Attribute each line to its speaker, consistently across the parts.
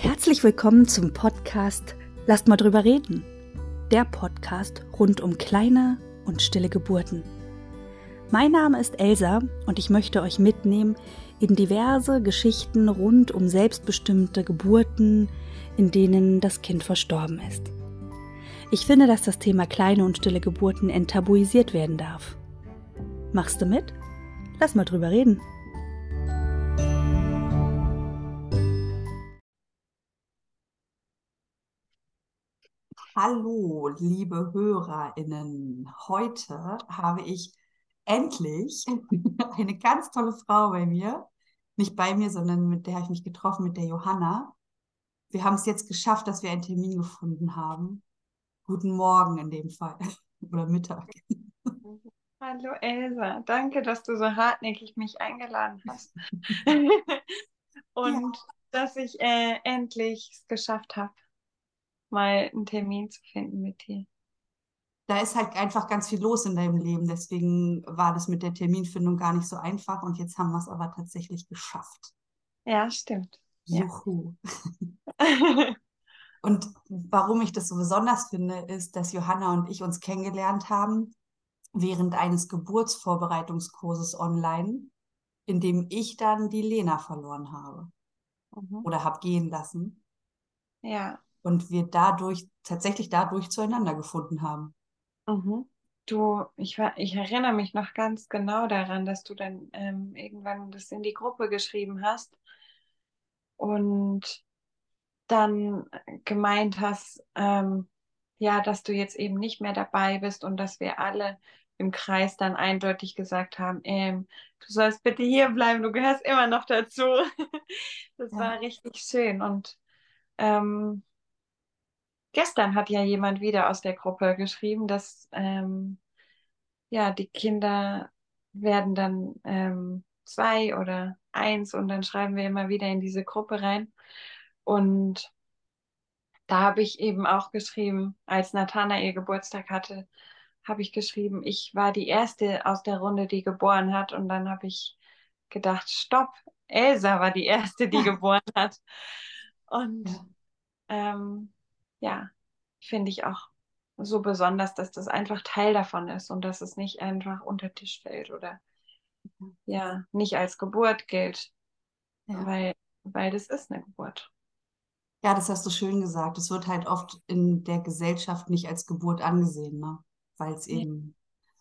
Speaker 1: Herzlich willkommen zum Podcast Lasst mal drüber reden. Der Podcast rund um kleine und stille Geburten. Mein Name ist Elsa und ich möchte euch mitnehmen in diverse Geschichten rund um selbstbestimmte Geburten, in denen das Kind verstorben ist. Ich finde, dass das Thema kleine und stille Geburten enttabuisiert werden darf. Machst du mit? Lass mal drüber reden.
Speaker 2: Hallo, liebe HörerInnen. Heute habe ich endlich eine ganz tolle Frau bei mir. Nicht bei mir, sondern mit der habe ich mich getroffen, mit der Johanna. Wir haben es jetzt geschafft, dass wir einen Termin gefunden haben. Guten Morgen in dem Fall. Oder Mittag.
Speaker 3: Hallo Elsa, danke, dass du so hartnäckig mich eingeladen hast. Und ja. dass ich äh, endlich es geschafft habe mal einen Termin zu finden mit dir.
Speaker 2: Da ist halt einfach ganz viel los in deinem Leben. Deswegen war das mit der Terminfindung gar nicht so einfach. Und jetzt haben wir es aber tatsächlich geschafft.
Speaker 3: Ja, stimmt.
Speaker 2: Juhu. Ja. und warum ich das so besonders finde, ist, dass Johanna und ich uns kennengelernt haben während eines Geburtsvorbereitungskurses online, in dem ich dann die Lena verloren habe. Mhm. Oder habe gehen lassen.
Speaker 3: Ja
Speaker 2: und wir dadurch, tatsächlich dadurch zueinander gefunden haben.
Speaker 3: Mhm. Du, ich, war, ich erinnere mich noch ganz genau daran, dass du dann ähm, irgendwann das in die Gruppe geschrieben hast und dann gemeint hast, ähm, ja, dass du jetzt eben nicht mehr dabei bist und dass wir alle im Kreis dann eindeutig gesagt haben, ähm, du sollst bitte hier bleiben, du gehörst immer noch dazu. das ja. war richtig schön und ähm, Gestern hat ja jemand wieder aus der Gruppe geschrieben, dass ähm, ja die Kinder werden dann ähm, zwei oder eins und dann schreiben wir immer wieder in diese Gruppe rein. Und da habe ich eben auch geschrieben, als Nathana ihr Geburtstag hatte, habe ich geschrieben, ich war die erste aus der Runde, die geboren hat. Und dann habe ich gedacht, stopp, Elsa war die erste, die geboren hat. Und ähm, ja, finde ich auch so besonders, dass das einfach Teil davon ist und dass es nicht einfach unter Tisch fällt oder ja, nicht als Geburt gilt, ja. weil, weil das ist eine Geburt.
Speaker 2: Ja, das hast du schön gesagt. Es wird halt oft in der Gesellschaft nicht als Geburt angesehen, ne? weil es ja. eben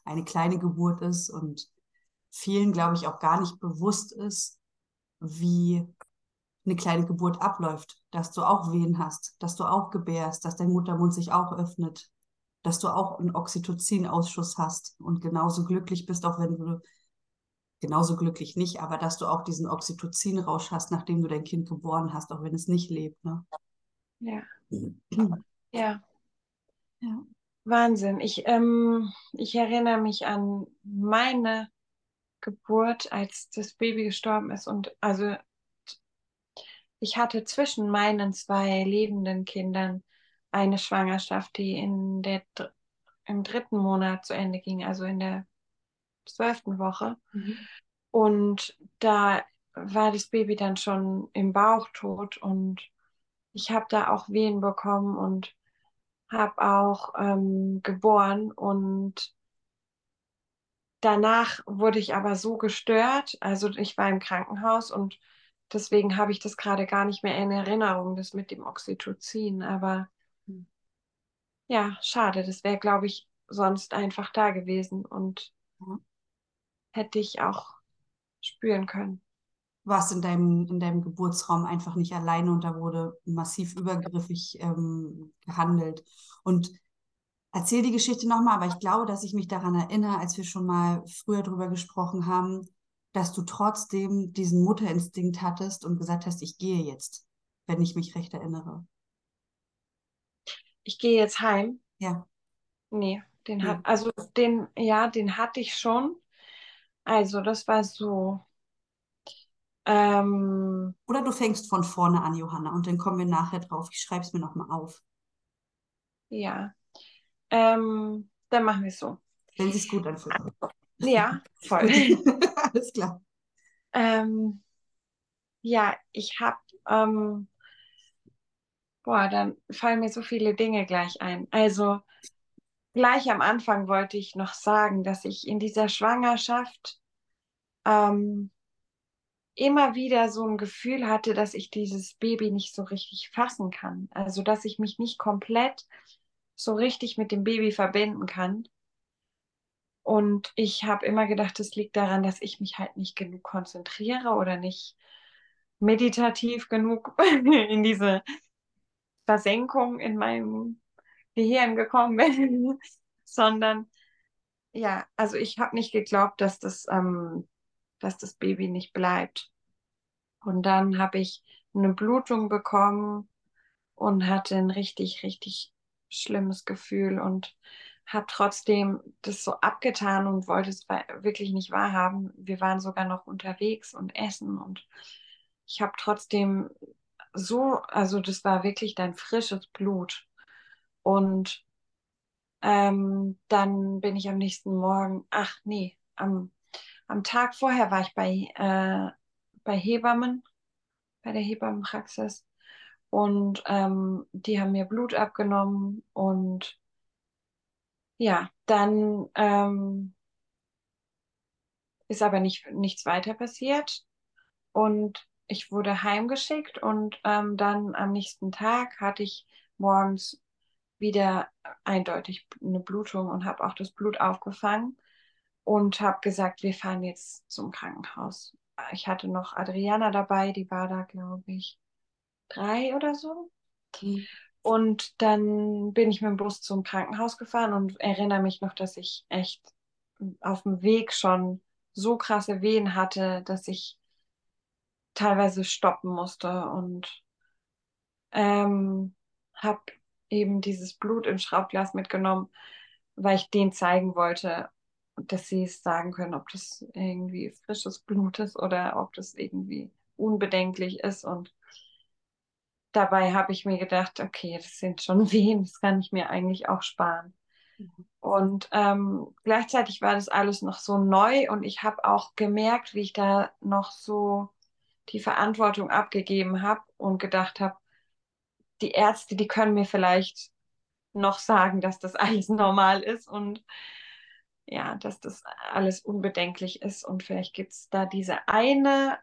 Speaker 2: eine kleine Geburt ist und vielen, glaube ich, auch gar nicht bewusst ist, wie eine kleine Geburt abläuft, dass du auch Wehen hast, dass du auch gebärst, dass dein Muttermund sich auch öffnet, dass du auch einen Oxytocin-Ausschuss hast und genauso glücklich bist, auch wenn du genauso glücklich nicht, aber dass du auch diesen Oxytocin-Rausch hast, nachdem du dein Kind geboren hast, auch wenn es nicht lebt. Ne?
Speaker 3: Ja. ja. Ja. Wahnsinn. Ich, ähm, ich erinnere mich an meine Geburt, als das Baby gestorben ist. Und also ich hatte zwischen meinen zwei lebenden Kindern eine Schwangerschaft, die in der, im dritten Monat zu Ende ging, also in der zwölften Woche. Mhm. Und da war das Baby dann schon im Bauch tot und ich habe da auch Wehen bekommen und habe auch ähm, geboren und danach wurde ich aber so gestört, also ich war im Krankenhaus und deswegen habe ich das gerade gar nicht mehr in Erinnerung, das mit dem Oxytocin. Aber hm. ja, schade. Das wäre, glaube ich, sonst einfach da gewesen und ja. hätte ich auch spüren können.
Speaker 2: Warst in deinem, in deinem Geburtsraum einfach nicht alleine und da wurde massiv übergriffig ähm, gehandelt. Und erzähl die Geschichte nochmal, aber ich glaube, dass ich mich daran erinnere, als wir schon mal früher drüber gesprochen haben, dass du trotzdem diesen Mutterinstinkt hattest und gesagt hast, ich gehe jetzt, wenn ich mich recht erinnere.
Speaker 3: Ich gehe jetzt heim?
Speaker 2: Ja.
Speaker 3: Nee, den ja. hat, also den, ja, den hatte ich schon. Also, das war so. Ähm,
Speaker 2: Oder du fängst von vorne an, Johanna, und dann kommen wir nachher drauf. Ich schreibe es mir nochmal auf.
Speaker 3: Ja. Ähm, dann machen wir es so.
Speaker 2: Wenn sie es gut anfühlt.
Speaker 3: Ja, voll.
Speaker 2: Alles klar.
Speaker 3: Ähm, ja, ich habe ähm, boah, dann fallen mir so viele Dinge gleich ein. Also gleich am Anfang wollte ich noch sagen, dass ich in dieser Schwangerschaft ähm, immer wieder so ein Gefühl hatte, dass ich dieses Baby nicht so richtig fassen kann. Also dass ich mich nicht komplett so richtig mit dem Baby verbinden kann. Und ich habe immer gedacht, es liegt daran, dass ich mich halt nicht genug konzentriere oder nicht meditativ genug in diese Versenkung in meinem Gehirn gekommen bin, sondern ja, also ich habe nicht geglaubt, dass das, ähm, dass das Baby nicht bleibt. Und dann habe ich eine Blutung bekommen und hatte ein richtig, richtig schlimmes Gefühl und habe trotzdem das so abgetan und wollte es wirklich nicht wahrhaben. Wir waren sogar noch unterwegs und essen und ich habe trotzdem so, also das war wirklich dein frisches Blut. Und ähm, dann bin ich am nächsten Morgen, ach nee, am, am Tag vorher war ich bei, äh, bei Hebammen, bei der Hebammenpraxis. Und ähm, die haben mir Blut abgenommen und ja, dann ähm, ist aber nicht, nichts weiter passiert. Und ich wurde heimgeschickt und ähm, dann am nächsten Tag hatte ich morgens wieder eindeutig eine Blutung und habe auch das Blut aufgefangen und habe gesagt, wir fahren jetzt zum Krankenhaus. Ich hatte noch Adriana dabei, die war da, glaube ich, drei oder so. Mhm. Und dann bin ich mit dem Bus zum Krankenhaus gefahren und erinnere mich noch, dass ich echt auf dem Weg schon so krasse Wehen hatte, dass ich teilweise stoppen musste und ähm, habe eben dieses Blut im Schraubglas mitgenommen, weil ich denen zeigen wollte, dass sie es sagen können, ob das irgendwie frisches Blut ist oder ob das irgendwie unbedenklich ist. Und dabei habe ich mir gedacht, okay, das sind schon Wehen, das kann ich mir eigentlich auch sparen. Mhm. Und ähm, gleichzeitig war das alles noch so neu und ich habe auch gemerkt, wie ich da noch so die Verantwortung abgegeben habe und gedacht habe, die Ärzte, die können mir vielleicht noch sagen, dass das alles normal ist und ja, dass das alles unbedenklich ist. Und vielleicht gibt es da diese eine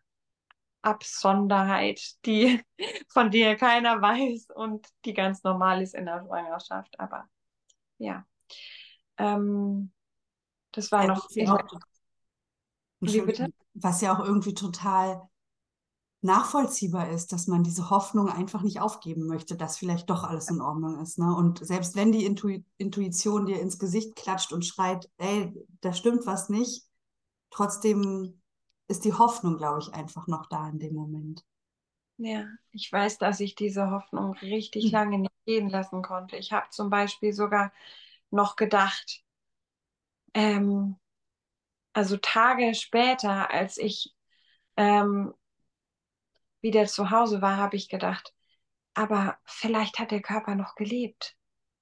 Speaker 3: Absonderheit, die, von der keiner weiß und die ganz normal ist in der Schwangerschaft. Aber ja, ähm, das war ja, noch. Auch,
Speaker 2: wie bitte? Was ja auch irgendwie total nachvollziehbar ist, dass man diese Hoffnung einfach nicht aufgeben möchte, dass vielleicht doch alles in Ordnung ist. Ne? Und selbst wenn die Intu Intuition dir ins Gesicht klatscht und schreit, ey, da stimmt was nicht, trotzdem ist die Hoffnung, glaube ich, einfach noch da in dem Moment.
Speaker 3: Ja, ich weiß, dass ich diese Hoffnung richtig hm. lange nicht gehen lassen konnte. Ich habe zum Beispiel sogar noch gedacht, ähm, also Tage später, als ich ähm, wieder zu Hause war, habe ich gedacht, aber vielleicht hat der Körper noch gelebt.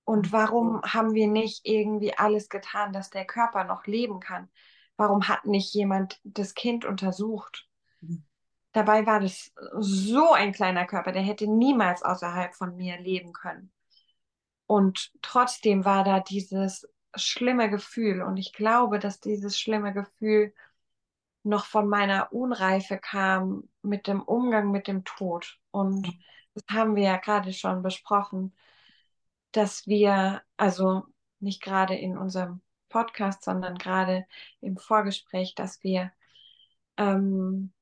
Speaker 3: Und mhm. warum haben wir nicht irgendwie alles getan, dass der Körper noch leben kann? Warum hat nicht jemand das Kind untersucht? Mhm. Dabei war das so ein kleiner Körper, der hätte niemals außerhalb von mir leben können. Und trotzdem war da dieses schlimme Gefühl. Und ich glaube, dass dieses schlimme Gefühl noch von meiner Unreife kam mit dem Umgang mit dem Tod. Und das haben wir ja gerade schon besprochen, dass wir, also nicht gerade in unserem Podcast, sondern gerade im Vorgespräch, dass wir ähm,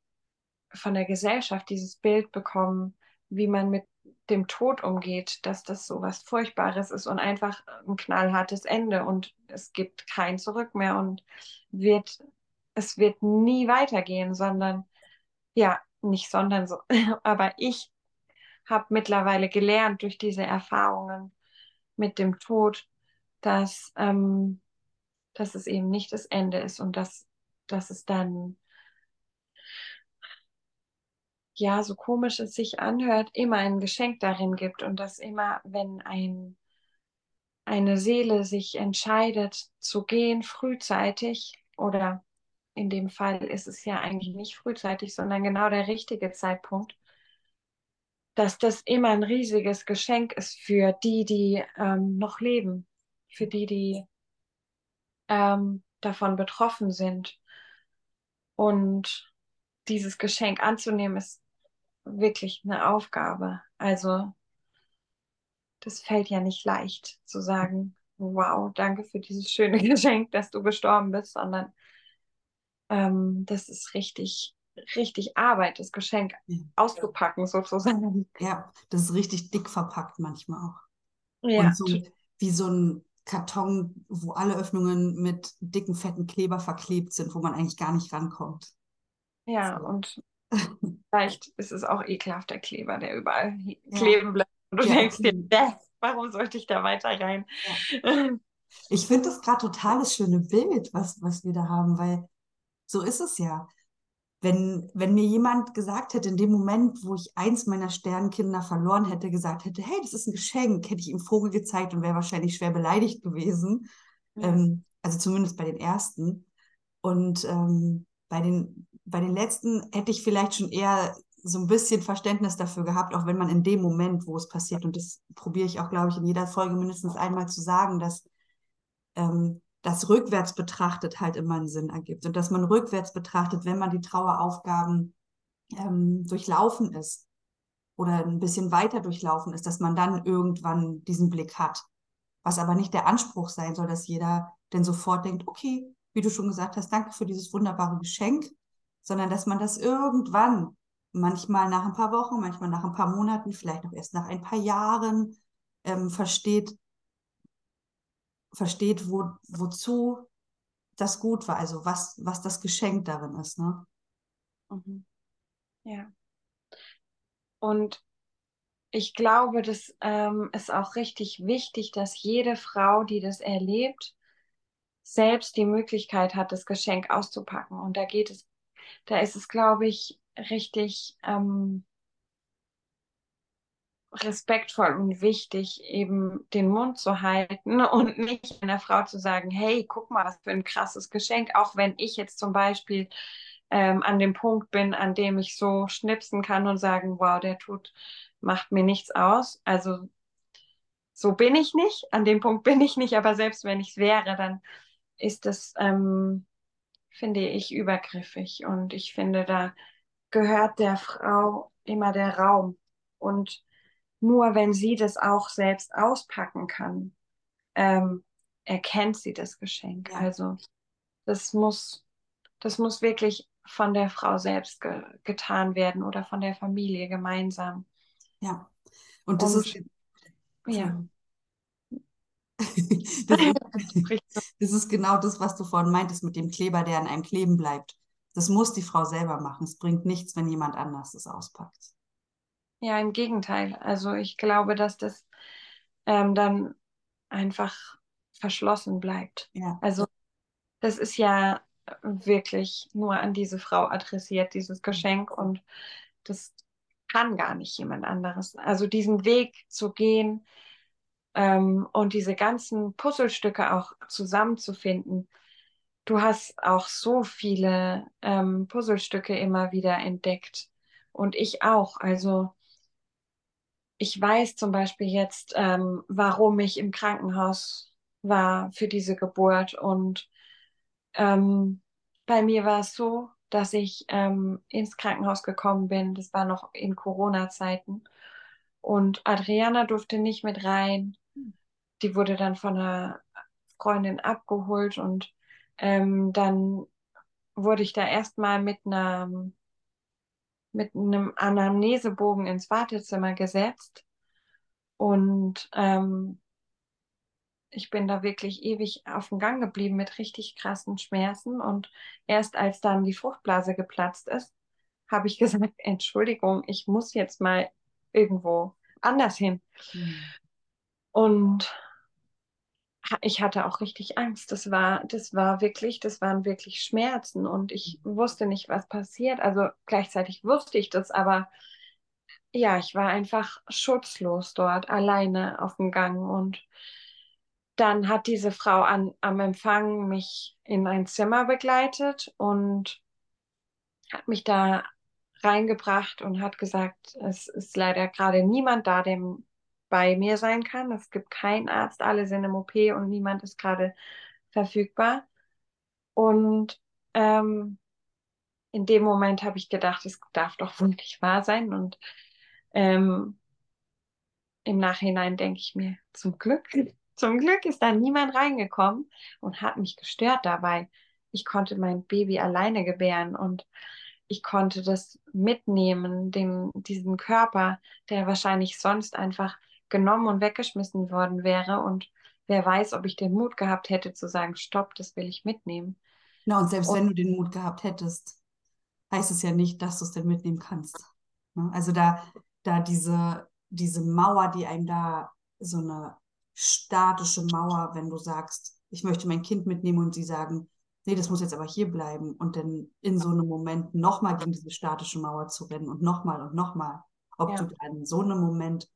Speaker 3: von der Gesellschaft dieses Bild bekommen, wie man mit dem Tod umgeht, dass das so was Furchtbares ist und einfach ein knallhartes Ende und es gibt kein Zurück mehr und wird es wird nie weitergehen, sondern ja, nicht sondern so. Aber ich habe mittlerweile gelernt durch diese Erfahrungen mit dem Tod, dass, ähm, dass es eben nicht das Ende ist und dass, dass es dann, ja, so komisch es sich anhört, immer ein Geschenk darin gibt und dass immer, wenn ein, eine Seele sich entscheidet zu gehen frühzeitig oder in dem Fall ist es ja eigentlich nicht frühzeitig, sondern genau der richtige Zeitpunkt, dass das immer ein riesiges Geschenk ist für die, die ähm, noch leben, für die, die ähm, davon betroffen sind. Und dieses Geschenk anzunehmen, ist wirklich eine Aufgabe. Also das fällt ja nicht leicht zu sagen, wow, danke für dieses schöne Geschenk, dass du gestorben bist, sondern ähm, das ist richtig, richtig Arbeit, das Geschenk ja. auszupacken sozusagen.
Speaker 2: Ja, das ist richtig dick verpackt manchmal auch. Ja. Und so wie so ein Karton, wo alle Öffnungen mit dicken, fetten Kleber verklebt sind, wo man eigentlich gar nicht rankommt.
Speaker 3: Ja, so. und vielleicht ist es auch ekelhaft, der Kleber, der überall ja. kleben bleibt. Und du ja, denkst dir, warum sollte ich da weiter rein? Ja.
Speaker 2: Ich finde das gerade total das schöne Bild, was, was wir da haben, weil so ist es ja. Wenn, wenn mir jemand gesagt hätte, in dem Moment, wo ich eins meiner Sternkinder verloren hätte, gesagt hätte, hey, das ist ein Geschenk, hätte ich ihm Vogel gezeigt und wäre wahrscheinlich schwer beleidigt gewesen. Ja. Ähm, also zumindest bei den ersten. Und ähm, bei, den, bei den letzten hätte ich vielleicht schon eher so ein bisschen Verständnis dafür gehabt, auch wenn man in dem Moment, wo es passiert, und das probiere ich auch, glaube ich, in jeder Folge mindestens einmal zu sagen, dass ähm, das rückwärts betrachtet halt immer einen Sinn ergibt und dass man rückwärts betrachtet, wenn man die Traueraufgaben ähm, durchlaufen ist oder ein bisschen weiter durchlaufen ist, dass man dann irgendwann diesen Blick hat. Was aber nicht der Anspruch sein soll, dass jeder denn sofort denkt, okay, wie du schon gesagt hast, danke für dieses wunderbare Geschenk, sondern dass man das irgendwann, manchmal nach ein paar Wochen, manchmal nach ein paar Monaten, vielleicht auch erst nach ein paar Jahren, ähm, versteht, versteht, wo, wozu das gut war, also was, was das Geschenk darin ist. Ne?
Speaker 3: Mhm. Ja. Und ich glaube, das ähm, ist auch richtig wichtig, dass jede Frau, die das erlebt, selbst die Möglichkeit hat, das Geschenk auszupacken. Und da geht es, da ist es, glaube ich, richtig ähm, respektvoll und wichtig, eben den Mund zu halten und nicht einer Frau zu sagen, hey, guck mal, was für ein krasses Geschenk, auch wenn ich jetzt zum Beispiel ähm, an dem Punkt bin, an dem ich so schnipsen kann und sagen, wow, der tut, macht mir nichts aus. Also so bin ich nicht, an dem Punkt bin ich nicht, aber selbst wenn ich es wäre, dann ist das, ähm, finde ich, übergriffig. Und ich finde, da gehört der Frau immer der Raum. Und nur wenn sie das auch selbst auspacken kann, ähm, erkennt sie das Geschenk. Ja. Also das muss, das muss wirklich von der Frau selbst ge getan werden oder von der Familie gemeinsam.
Speaker 2: Ja. Und das Und, ist
Speaker 3: ja.
Speaker 2: das, ist, das ist genau das, was du vorhin meintest mit dem Kleber, der an einem kleben bleibt. Das muss die Frau selber machen. Es bringt nichts, wenn jemand anders es auspackt.
Speaker 3: Ja, im Gegenteil. Also ich glaube, dass das ähm, dann einfach verschlossen bleibt.
Speaker 2: Ja.
Speaker 3: Also das ist ja wirklich nur an diese Frau adressiert, dieses Geschenk. Und das kann gar nicht jemand anderes. Also diesen Weg zu gehen ähm, und diese ganzen Puzzlestücke auch zusammenzufinden. Du hast auch so viele ähm, Puzzlestücke immer wieder entdeckt und ich auch. Also ich weiß zum Beispiel jetzt, ähm, warum ich im Krankenhaus war für diese Geburt. Und ähm, bei mir war es so, dass ich ähm, ins Krankenhaus gekommen bin. Das war noch in Corona-Zeiten. Und Adriana durfte nicht mit rein. Die wurde dann von einer Freundin abgeholt und ähm, dann wurde ich da erstmal mit einer mit einem Anamnesebogen ins Wartezimmer gesetzt und ähm, ich bin da wirklich ewig auf dem Gang geblieben mit richtig krassen Schmerzen und erst als dann die Fruchtblase geplatzt ist, habe ich gesagt, Entschuldigung, ich muss jetzt mal irgendwo anders hin. Mhm. Und ich hatte auch richtig Angst. Das war, das war wirklich, das waren wirklich Schmerzen und ich wusste nicht, was passiert. Also gleichzeitig wusste ich das, aber ja, ich war einfach schutzlos dort, alleine auf dem Gang und dann hat diese Frau an, am Empfang mich in ein Zimmer begleitet und hat mich da reingebracht und hat gesagt, es ist leider gerade niemand da, der bei mir sein kann. Es gibt keinen Arzt, alle sind im OP und niemand ist gerade verfügbar. Und ähm, in dem Moment habe ich gedacht, es darf doch wohl wahr sein. Und ähm, im Nachhinein denke ich mir, zum Glück, zum Glück ist da niemand reingekommen und hat mich gestört dabei. Ich konnte mein Baby alleine gebären und ich konnte das mitnehmen, den, diesen Körper, der wahrscheinlich sonst einfach genommen und weggeschmissen worden wäre. Und wer weiß, ob ich den Mut gehabt hätte zu sagen, stopp, das will ich mitnehmen.
Speaker 2: Na, und selbst und, wenn du den Mut gehabt hättest, heißt es ja nicht, dass du es denn mitnehmen kannst. Ne? Also da, da diese, diese Mauer, die einem da so eine statische Mauer, wenn du sagst, ich möchte mein Kind mitnehmen und sie sagen, nee, das muss jetzt aber hier bleiben und dann in so einem Moment nochmal gegen diese statische Mauer zu rennen und nochmal und nochmal, ob ja. du dann in so einem Moment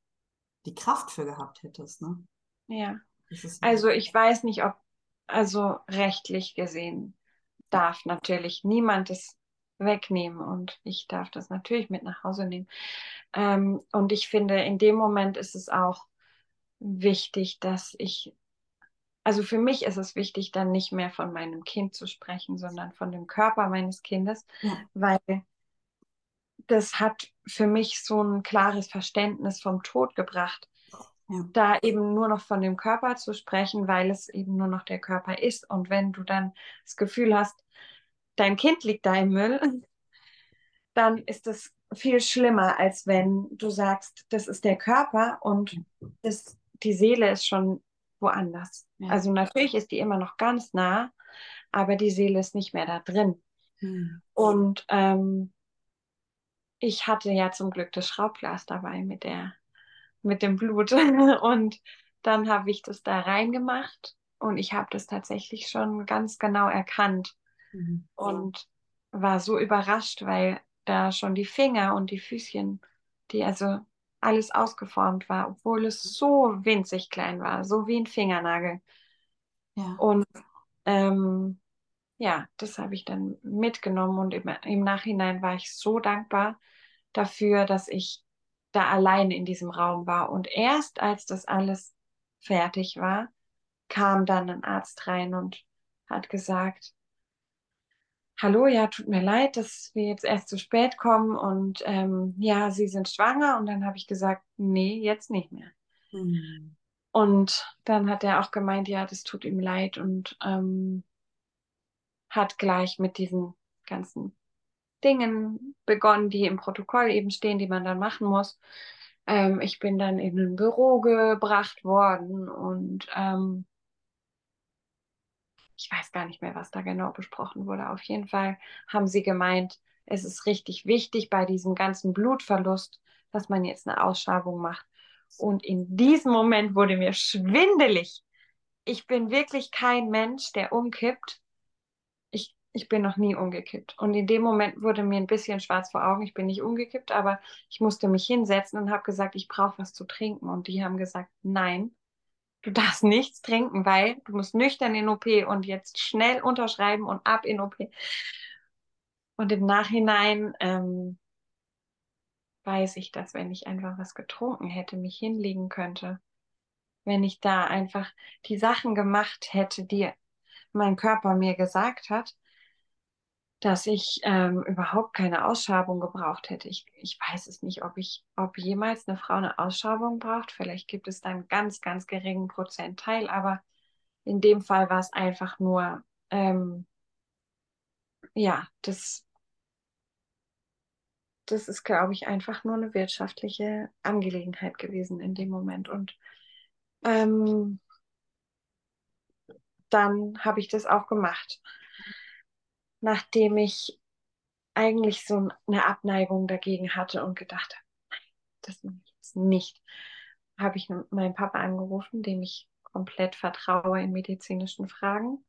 Speaker 2: die Kraft für gehabt hättest, ne?
Speaker 3: Ja. Also ich weiß nicht, ob, also rechtlich gesehen darf natürlich niemand es wegnehmen und ich darf das natürlich mit nach Hause nehmen. Ähm, und ich finde, in dem Moment ist es auch wichtig, dass ich also für mich ist es wichtig, dann nicht mehr von meinem Kind zu sprechen, sondern von dem Körper meines Kindes, ja. weil das hat für mich so ein klares Verständnis vom Tod gebracht. Ja. Da eben nur noch von dem Körper zu sprechen, weil es eben nur noch der Körper ist. Und wenn du dann das Gefühl hast, dein Kind liegt da im Müll, dann ist das viel schlimmer, als wenn du sagst, das ist der Körper und das, die Seele ist schon woanders. Ja. Also natürlich ist die immer noch ganz nah, aber die Seele ist nicht mehr da drin. Hm. Und ähm, ich hatte ja zum Glück das Schraubglas dabei mit der, mit dem Blut. und dann habe ich das da reingemacht und ich habe das tatsächlich schon ganz genau erkannt mhm. und war so überrascht, weil da schon die Finger und die Füßchen, die also alles ausgeformt war, obwohl es so winzig klein war, so wie ein Fingernagel. Ja. Und ähm, ja, das habe ich dann mitgenommen und im, im Nachhinein war ich so dankbar dafür, dass ich da allein in diesem Raum war. Und erst als das alles fertig war, kam dann ein Arzt rein und hat gesagt, hallo, ja, tut mir leid, dass wir jetzt erst zu spät kommen und ähm, ja, Sie sind schwanger. Und dann habe ich gesagt, nee, jetzt nicht mehr. Mhm. Und dann hat er auch gemeint, ja, das tut ihm leid und ähm, hat gleich mit diesen ganzen Dingen begonnen, die im Protokoll eben stehen, die man dann machen muss. Ähm, ich bin dann in ein Büro gebracht worden und ähm, ich weiß gar nicht mehr, was da genau besprochen wurde. Auf jeden Fall haben sie gemeint, es ist richtig wichtig bei diesem ganzen Blutverlust, dass man jetzt eine Ausschabung macht. Und in diesem Moment wurde mir schwindelig. Ich bin wirklich kein Mensch, der umkippt. Ich, bin noch nie umgekippt. Und in dem Moment wurde mir ein bisschen schwarz vor Augen. Ich bin nicht umgekippt, aber ich musste mich hinsetzen und habe gesagt, ich brauche was zu trinken. Und die haben gesagt, nein, du darfst nichts trinken, weil du musst nüchtern in OP und jetzt schnell unterschreiben und ab in OP. Und im Nachhinein ähm, weiß ich, dass wenn ich einfach was getrunken hätte, mich hinlegen könnte, wenn ich da einfach die Sachen gemacht hätte, die mein Körper mir gesagt hat, dass ich ähm, überhaupt keine Ausschabung gebraucht hätte. Ich, ich weiß es nicht, ob ich, ob jemals eine Frau eine Ausschabung braucht. Vielleicht gibt es da einen ganz, ganz geringen Prozentteil, aber in dem Fall war es einfach nur, ähm, ja, das, das ist, glaube ich, einfach nur eine wirtschaftliche Angelegenheit gewesen in dem Moment. Und ähm, dann habe ich das auch gemacht nachdem ich eigentlich so eine Abneigung dagegen hatte und gedacht habe, nein, das mache ich jetzt nicht, habe ich meinen Papa angerufen, dem ich komplett vertraue in medizinischen Fragen,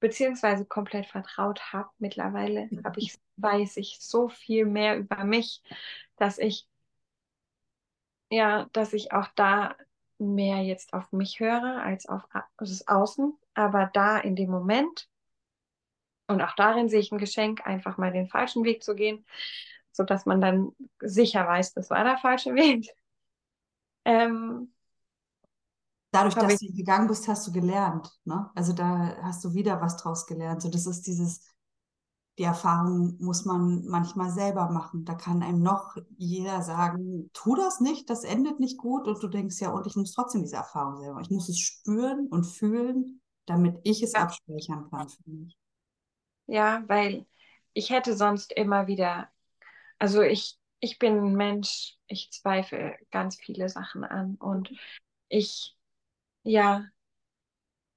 Speaker 3: beziehungsweise komplett vertraut habe. Mittlerweile mhm. habe ich, weiß ich so viel mehr über mich, dass ich, ja, dass ich auch da mehr jetzt auf mich höre als auf das Außen. Aber da in dem Moment und auch darin sehe ich ein Geschenk, einfach mal den falschen Weg zu gehen, sodass man dann sicher weiß, das war der falsche Weg. Ähm,
Speaker 2: Dadurch, dass du gegangen bist, hast du gelernt. Ne? Also da hast du wieder was draus gelernt. So, das ist dieses, die Erfahrung muss man manchmal selber machen. Da kann einem noch jeder sagen, tu das nicht, das endet nicht gut. Und du denkst, ja, und ich muss trotzdem diese Erfahrung selber. Ich muss es spüren und fühlen, damit ich es ja. abspeichern kann für mich.
Speaker 3: Ja, weil ich hätte sonst immer wieder, also ich, ich bin ein Mensch, ich zweifle ganz viele Sachen an und ich ja,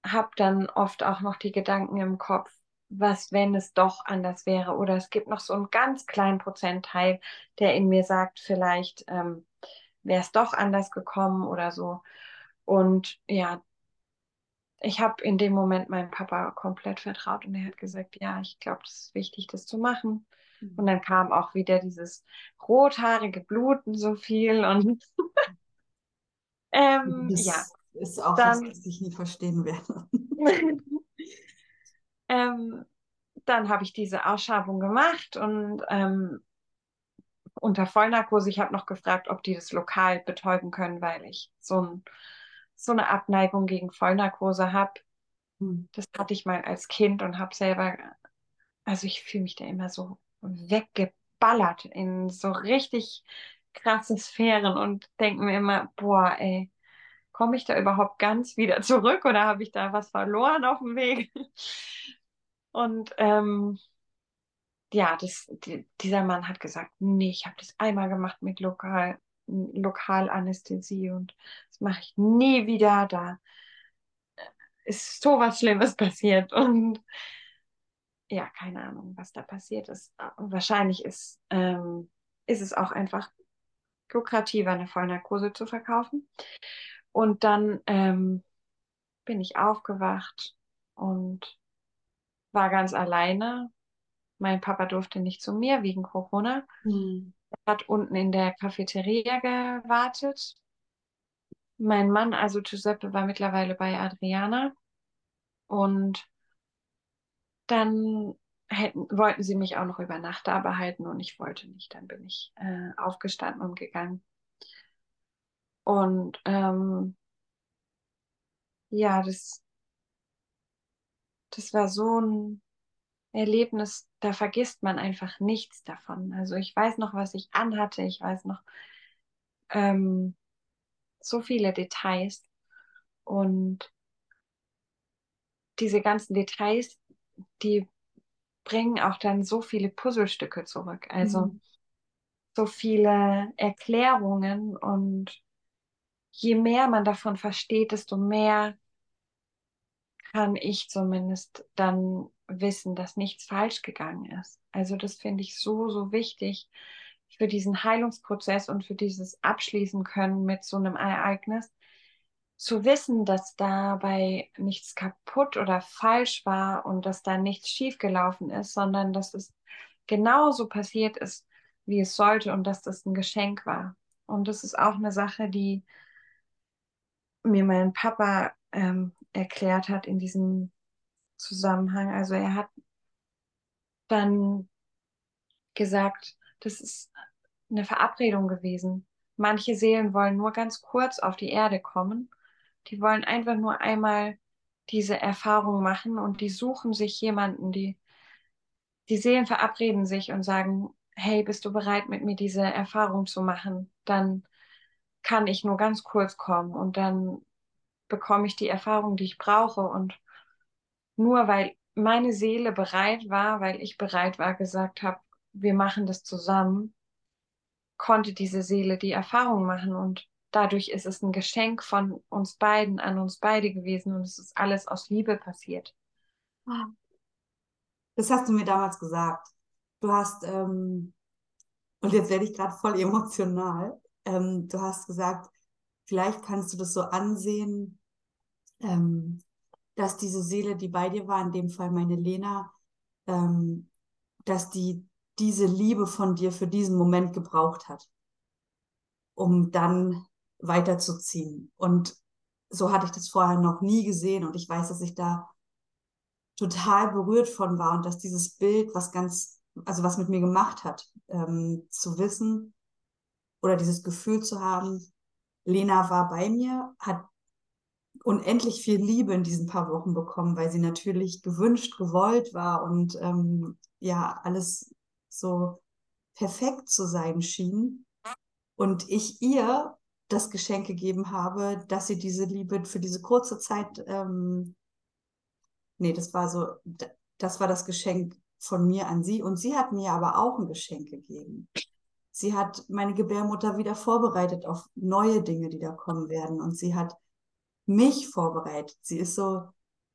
Speaker 3: habe dann oft auch noch die Gedanken im Kopf, was, wenn es doch anders wäre. Oder es gibt noch so einen ganz kleinen Prozentteil, der in mir sagt, vielleicht ähm, wäre es doch anders gekommen oder so. Und ja, ich habe in dem Moment meinem Papa komplett vertraut und er hat gesagt, ja, ich glaube, es ist wichtig, das zu machen. Mhm. Und dann kam auch wieder dieses rothaarige Bluten so viel und ähm, ja,
Speaker 2: ist auch dann, was, was ich nie verstehen werde.
Speaker 3: ähm, dann habe ich diese Ausschabung gemacht und ähm, unter Vollnarkose, ich habe noch gefragt, ob die das lokal betäuben können, weil ich so, ein, so eine Abneigung gegen Vollnarkose habe. Hm. Das hatte ich mal als Kind und habe selber, also ich fühle mich da immer so weggeballert in so richtig krasse Sphären und denke mir immer, boah, ey, komme ich da überhaupt ganz wieder zurück oder habe ich da was verloren auf dem Weg? Und ähm, ja, das, die, dieser Mann hat gesagt, nee, ich habe das einmal gemacht mit Lokal, Lokalanästhesie und das mache ich nie wieder. Da ist so was Schlimmes passiert und ja, keine Ahnung, was da passiert ist. Und wahrscheinlich ist, ähm, ist es auch einfach lukrativer, eine Vollnarkose zu verkaufen. Und dann ähm, bin ich aufgewacht und war ganz alleine. Mein Papa durfte nicht zu mir wegen Corona. Mhm. Hat unten in der Cafeteria gewartet. Mein Mann, also Giuseppe, war mittlerweile bei Adriana. Und dann hätten, wollten sie mich auch noch über Nacht da behalten und ich wollte nicht. Dann bin ich äh, aufgestanden und gegangen. Und ähm, ja, das, das war so ein Erlebnis, da vergisst man einfach nichts davon. Also ich weiß noch, was ich anhatte, ich weiß noch ähm, so viele Details und diese ganzen Details, die bringen auch dann so viele Puzzlestücke zurück. Also mhm. so viele Erklärungen und je mehr man davon versteht, desto mehr kann ich zumindest dann wissen, dass nichts falsch gegangen ist. Also das finde ich so, so wichtig für diesen Heilungsprozess und für dieses Abschließen können mit so einem Ereignis, zu wissen, dass dabei nichts kaputt oder falsch war und dass da nichts schiefgelaufen ist, sondern dass es genauso passiert ist, wie es sollte und dass das ein Geschenk war. Und das ist auch eine Sache, die mir mein Papa ähm, erklärt hat in diesem Zusammenhang. Also er hat dann gesagt, das ist eine Verabredung gewesen. Manche Seelen wollen nur ganz kurz auf die Erde kommen. Die wollen einfach nur einmal diese Erfahrung machen und die suchen sich jemanden, die, die Seelen verabreden sich und sagen, hey, bist du bereit, mit mir diese Erfahrung zu machen? Dann kann ich nur ganz kurz kommen und dann bekomme ich die Erfahrung, die ich brauche. Und nur weil meine Seele bereit war, weil ich bereit war, gesagt habe, wir machen das zusammen, konnte diese Seele die Erfahrung machen. Und dadurch ist es ein Geschenk von uns beiden an uns beide gewesen. Und es ist alles aus Liebe passiert.
Speaker 2: Das hast du mir damals gesagt. Du hast, ähm, und jetzt werde ich gerade voll emotional. Ähm, du hast gesagt, vielleicht kannst du das so ansehen, ähm, dass diese Seele, die bei dir war, in dem Fall meine Lena, ähm, dass die diese Liebe von dir für diesen Moment gebraucht hat, um dann weiterzuziehen. Und so hatte ich das vorher noch nie gesehen und ich weiß, dass ich da total berührt von war und dass dieses Bild was ganz also was mit mir gemacht hat, ähm, zu wissen oder dieses Gefühl zu haben, Lena war bei mir, hat unendlich viel Liebe in diesen paar Wochen bekommen, weil sie natürlich gewünscht, gewollt war und ähm, ja, alles so perfekt zu sein schien. Und ich ihr das Geschenk gegeben habe, dass sie diese Liebe für diese kurze Zeit, ähm, nee, das war so, das war das Geschenk von mir an sie. Und sie hat mir aber auch ein Geschenk gegeben. Sie hat meine Gebärmutter wieder vorbereitet auf neue Dinge, die da kommen werden. Und sie hat mich vorbereitet. Sie ist so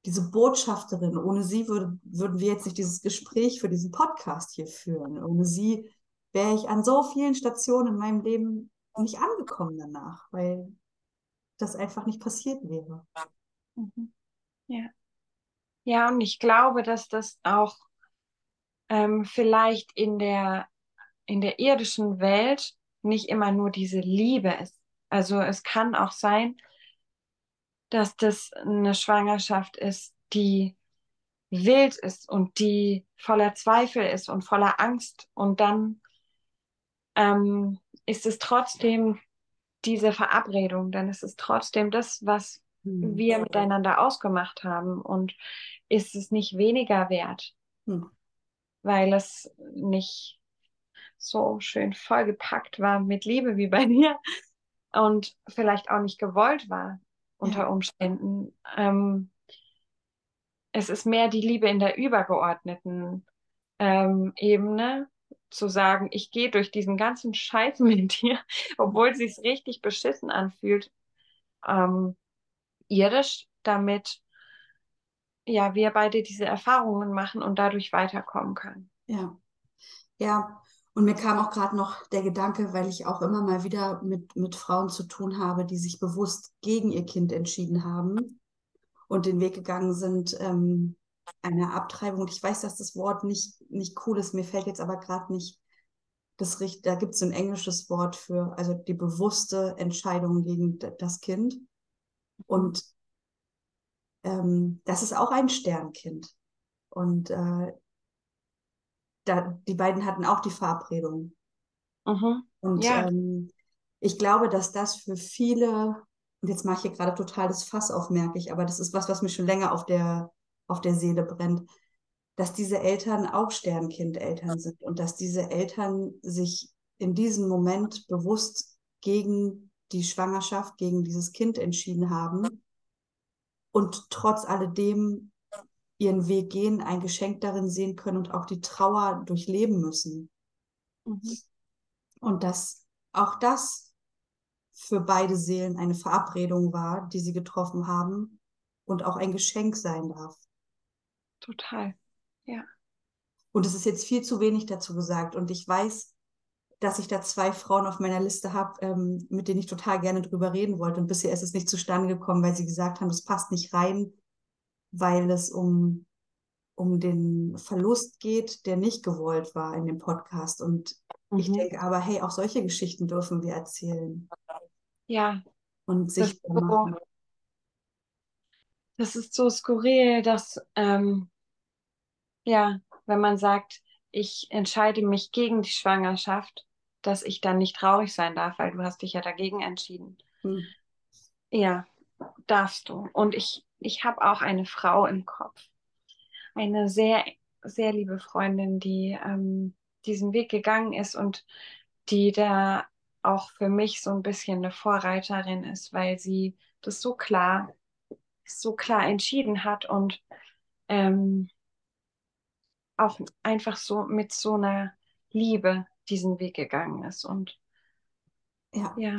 Speaker 2: diese Botschafterin. Ohne sie würde, würden wir jetzt nicht dieses Gespräch für diesen Podcast hier führen. Ohne sie wäre ich an so vielen Stationen in meinem Leben nicht angekommen danach, weil das einfach nicht passiert wäre.
Speaker 3: Mhm. Ja. Ja, und ich glaube, dass das auch ähm, vielleicht in der, in der irdischen Welt nicht immer nur diese Liebe ist. Also es kann auch sein, dass das eine Schwangerschaft ist, die wild ist und die voller Zweifel ist und voller Angst. Und dann ähm, ist es trotzdem diese Verabredung, dann ist es trotzdem das, was hm. wir miteinander ausgemacht haben und ist es nicht weniger wert, hm. weil es nicht so schön vollgepackt war mit Liebe wie bei mir und vielleicht auch nicht gewollt war unter. Umständen. Ähm, es ist mehr die Liebe in der übergeordneten ähm, Ebene, zu sagen, ich gehe durch diesen ganzen Scheiß mit dir, obwohl es sich richtig beschissen anfühlt, ähm, irdisch, damit ja wir beide diese Erfahrungen machen und dadurch weiterkommen können.
Speaker 2: Ja, ja. Und mir kam auch gerade noch der Gedanke, weil ich auch immer mal wieder mit, mit Frauen zu tun habe, die sich bewusst gegen ihr Kind entschieden haben und den Weg gegangen sind, ähm, eine Abtreibung. Ich weiß, dass das Wort nicht, nicht cool ist, mir fällt jetzt aber gerade nicht das Richt, da gibt es ein englisches Wort für, also die bewusste Entscheidung gegen das Kind. Und ähm, das ist auch ein Sternkind. Und äh, da, die beiden hatten auch die Verabredung. Mhm. Und ja. ähm, ich glaube, dass das für viele, und jetzt mache ich hier gerade total das Fass auf, merke ich, aber das ist was, was mir schon länger auf der, auf der Seele brennt, dass diese Eltern auch Sternkindeltern sind und dass diese Eltern sich in diesem Moment bewusst gegen die Schwangerschaft, gegen dieses Kind entschieden haben und trotz alledem ihren Weg gehen, ein Geschenk darin sehen können und auch die Trauer durchleben müssen. Mhm. Und dass auch das für beide Seelen eine Verabredung war, die sie getroffen haben und auch ein Geschenk sein darf.
Speaker 3: Total, ja.
Speaker 2: Und es ist jetzt viel zu wenig dazu gesagt. Und ich weiß, dass ich da zwei Frauen auf meiner Liste habe, ähm, mit denen ich total gerne drüber reden wollte. Und bisher ist es nicht zustande gekommen, weil sie gesagt haben, es passt nicht rein, weil es um, um den Verlust geht, der nicht gewollt war in dem Podcast. Und mhm. ich denke aber, hey, auch solche Geschichten dürfen wir erzählen.
Speaker 3: Ja.
Speaker 2: Und sichtbar machen.
Speaker 3: Das ist so skurril, dass, ähm, ja, wenn man sagt, ich entscheide mich gegen die Schwangerschaft, dass ich dann nicht traurig sein darf, weil du hast dich ja dagegen entschieden. Hm. Ja, darfst du. Und ich, ich habe auch eine Frau im Kopf. Eine sehr, sehr liebe Freundin, die ähm, diesen Weg gegangen ist und die da auch für mich so ein bisschen eine Vorreiterin ist, weil sie das so klar so klar entschieden hat und ähm, auch einfach so mit so einer Liebe diesen Weg gegangen ist. Und
Speaker 2: ja, ja.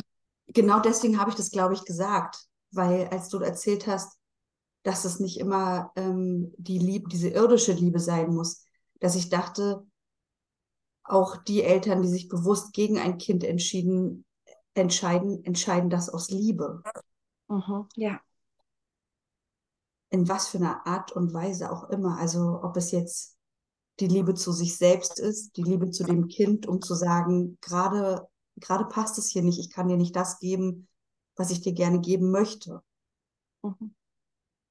Speaker 2: genau deswegen habe ich das, glaube ich, gesagt, weil als du erzählt hast, dass es nicht immer ähm, die Liebe, diese irdische Liebe sein muss, dass ich dachte, auch die Eltern, die sich bewusst gegen ein Kind entschieden, entscheiden, entscheiden das aus Liebe.
Speaker 3: Mhm, ja
Speaker 2: in was für einer Art und Weise auch immer. Also ob es jetzt die Liebe zu sich selbst ist, die Liebe zu dem Kind, um zu sagen, gerade gerade passt es hier nicht, ich kann dir nicht das geben, was ich dir gerne geben möchte. Mhm.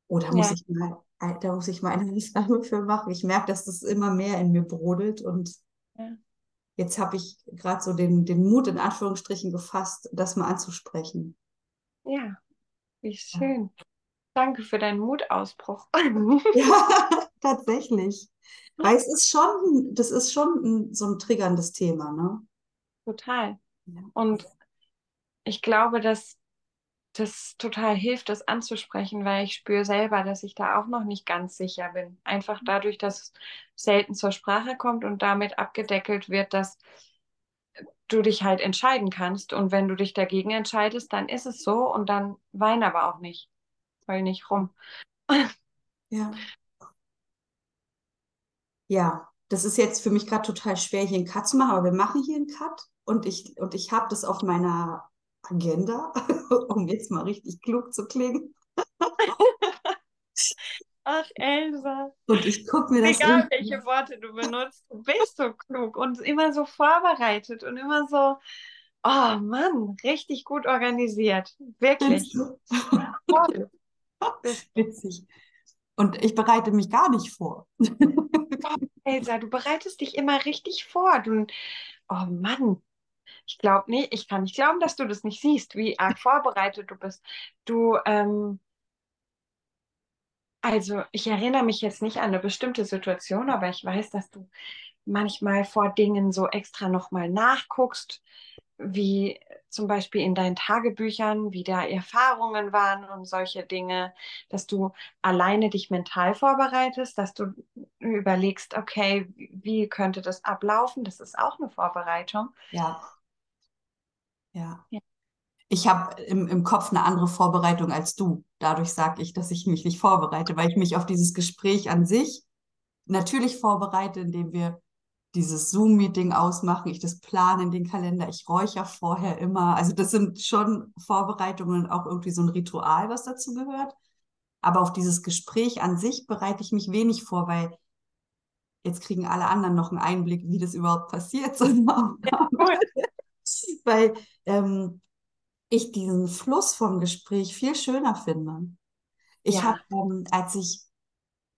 Speaker 2: Oder muss ja. ich mal da muss ich mal eine Ausnahme für machen. Ich merke, dass das immer mehr in mir brodelt und ja. jetzt habe ich gerade so den, den Mut in Anführungsstrichen gefasst, das mal anzusprechen.
Speaker 3: Ja, wie schön. Ja. Danke für deinen Mutausbruch.
Speaker 2: ja, tatsächlich. Weil es ist schon, das ist schon ein, so ein triggerndes Thema, ne?
Speaker 3: Total. Und ich glaube, dass das total hilft, das anzusprechen, weil ich spüre selber, dass ich da auch noch nicht ganz sicher bin. Einfach dadurch, dass es selten zur Sprache kommt und damit abgedeckelt wird, dass du dich halt entscheiden kannst. Und wenn du dich dagegen entscheidest, dann ist es so und dann wein aber auch nicht. Heul nicht rum.
Speaker 2: Ja. Ja, das ist jetzt für mich gerade total schwer, hier einen Cut zu machen, aber wir machen hier einen Cut und ich, und ich habe das auf meiner Agenda, um jetzt mal richtig klug zu klingen.
Speaker 3: Ach, Elsa.
Speaker 2: Und ich gucke mir das
Speaker 3: Egal, welche Worte du benutzt, du bist so klug und immer so vorbereitet und immer so, oh Mann, richtig gut organisiert. Wirklich.
Speaker 2: Witzig. Und ich bereite mich gar nicht vor.
Speaker 3: Elsa, du bereitest dich immer richtig vor. Du, oh Mann, ich glaube nicht, ich kann nicht glauben, dass du das nicht siehst, wie arg vorbereitet du bist. Du, ähm, also ich erinnere mich jetzt nicht an eine bestimmte Situation, aber ich weiß, dass du manchmal vor Dingen so extra nochmal nachguckst, wie zum Beispiel in deinen Tagebüchern, wie da Erfahrungen waren und solche Dinge, dass du alleine dich mental vorbereitest, dass du überlegst, okay, wie könnte das ablaufen? Das ist auch eine Vorbereitung.
Speaker 2: Ja. Ja. ja. Ich habe im, im Kopf eine andere Vorbereitung als du. Dadurch sage ich, dass ich mich nicht vorbereite, weil ich mich auf dieses Gespräch an sich natürlich vorbereite, indem wir dieses Zoom-Meeting ausmachen, ich das plane in den Kalender, ich räuchere vorher immer. Also das sind schon Vorbereitungen und auch irgendwie so ein Ritual, was dazu gehört. Aber auf dieses Gespräch an sich bereite ich mich wenig vor, weil jetzt kriegen alle anderen noch einen Einblick, wie das überhaupt passiert. Ja, weil ähm, ich diesen Fluss vom Gespräch viel schöner finde. Ich ja. habe, ähm, als ich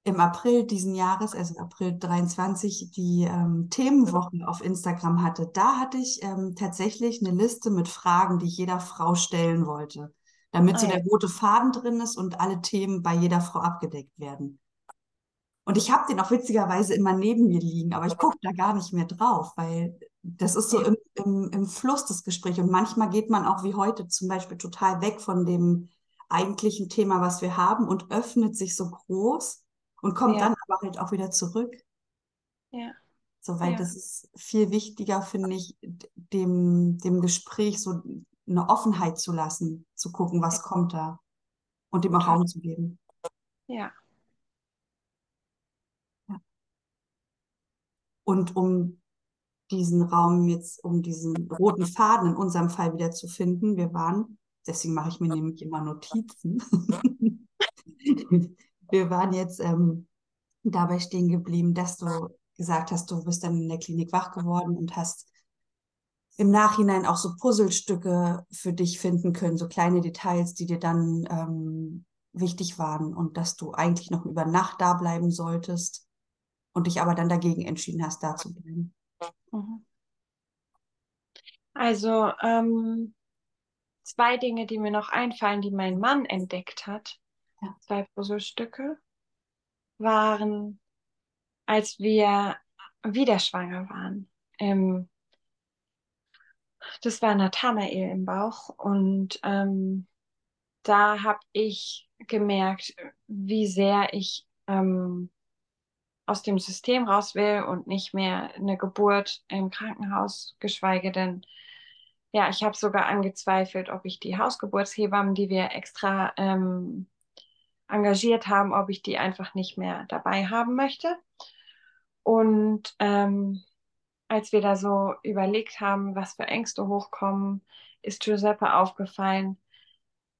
Speaker 2: im April diesen Jahres, also April 23, die ähm, Themenwochen auf Instagram hatte, da hatte ich ähm, tatsächlich eine Liste mit Fragen, die ich jeder Frau stellen wollte, damit oh, so der rote Faden drin ist und alle Themen bei jeder Frau abgedeckt werden. Und ich habe den auch witzigerweise immer neben mir liegen, aber ich gucke da gar nicht mehr drauf, weil das ist so im, im, im Fluss des Gesprächs. Und manchmal geht man auch wie heute zum Beispiel total weg von dem eigentlichen Thema, was wir haben und öffnet sich so groß und kommt ja. dann aber halt auch wieder zurück.
Speaker 3: Ja.
Speaker 2: So, weil ja. das ist viel wichtiger, finde ich, dem, dem Gespräch so eine Offenheit zu lassen, zu gucken, was ja. kommt da und dem auch Raum zu geben.
Speaker 3: Ja.
Speaker 2: ja. Und um diesen Raum jetzt, um diesen roten Faden in unserem Fall wieder zu finden, wir waren, deswegen mache ich mir nämlich immer Notizen. wir waren jetzt ähm, dabei stehen geblieben, dass du gesagt hast, du bist dann in der Klinik wach geworden und hast im Nachhinein auch so Puzzlestücke für dich finden können, so kleine Details, die dir dann ähm, wichtig waren und dass du eigentlich noch über Nacht da bleiben solltest und dich aber dann dagegen entschieden hast, da zu bleiben. Mhm.
Speaker 3: Also ähm, zwei Dinge, die mir noch einfallen, die mein Mann entdeckt hat ja. zwei Puzzlestücke, waren, als wir wieder schwanger waren. Ähm, das war Nathanael im Bauch und ähm, da habe ich gemerkt, wie sehr ich ähm, aus dem System raus will und nicht mehr eine Geburt im Krankenhaus, geschweige denn, ja, ich habe sogar angezweifelt, ob ich die Hausgeburtshebammen, die wir extra ähm, engagiert haben, ob ich die einfach nicht mehr dabei haben möchte. Und ähm, als wir da so überlegt haben, was für Ängste hochkommen, ist Giuseppe aufgefallen,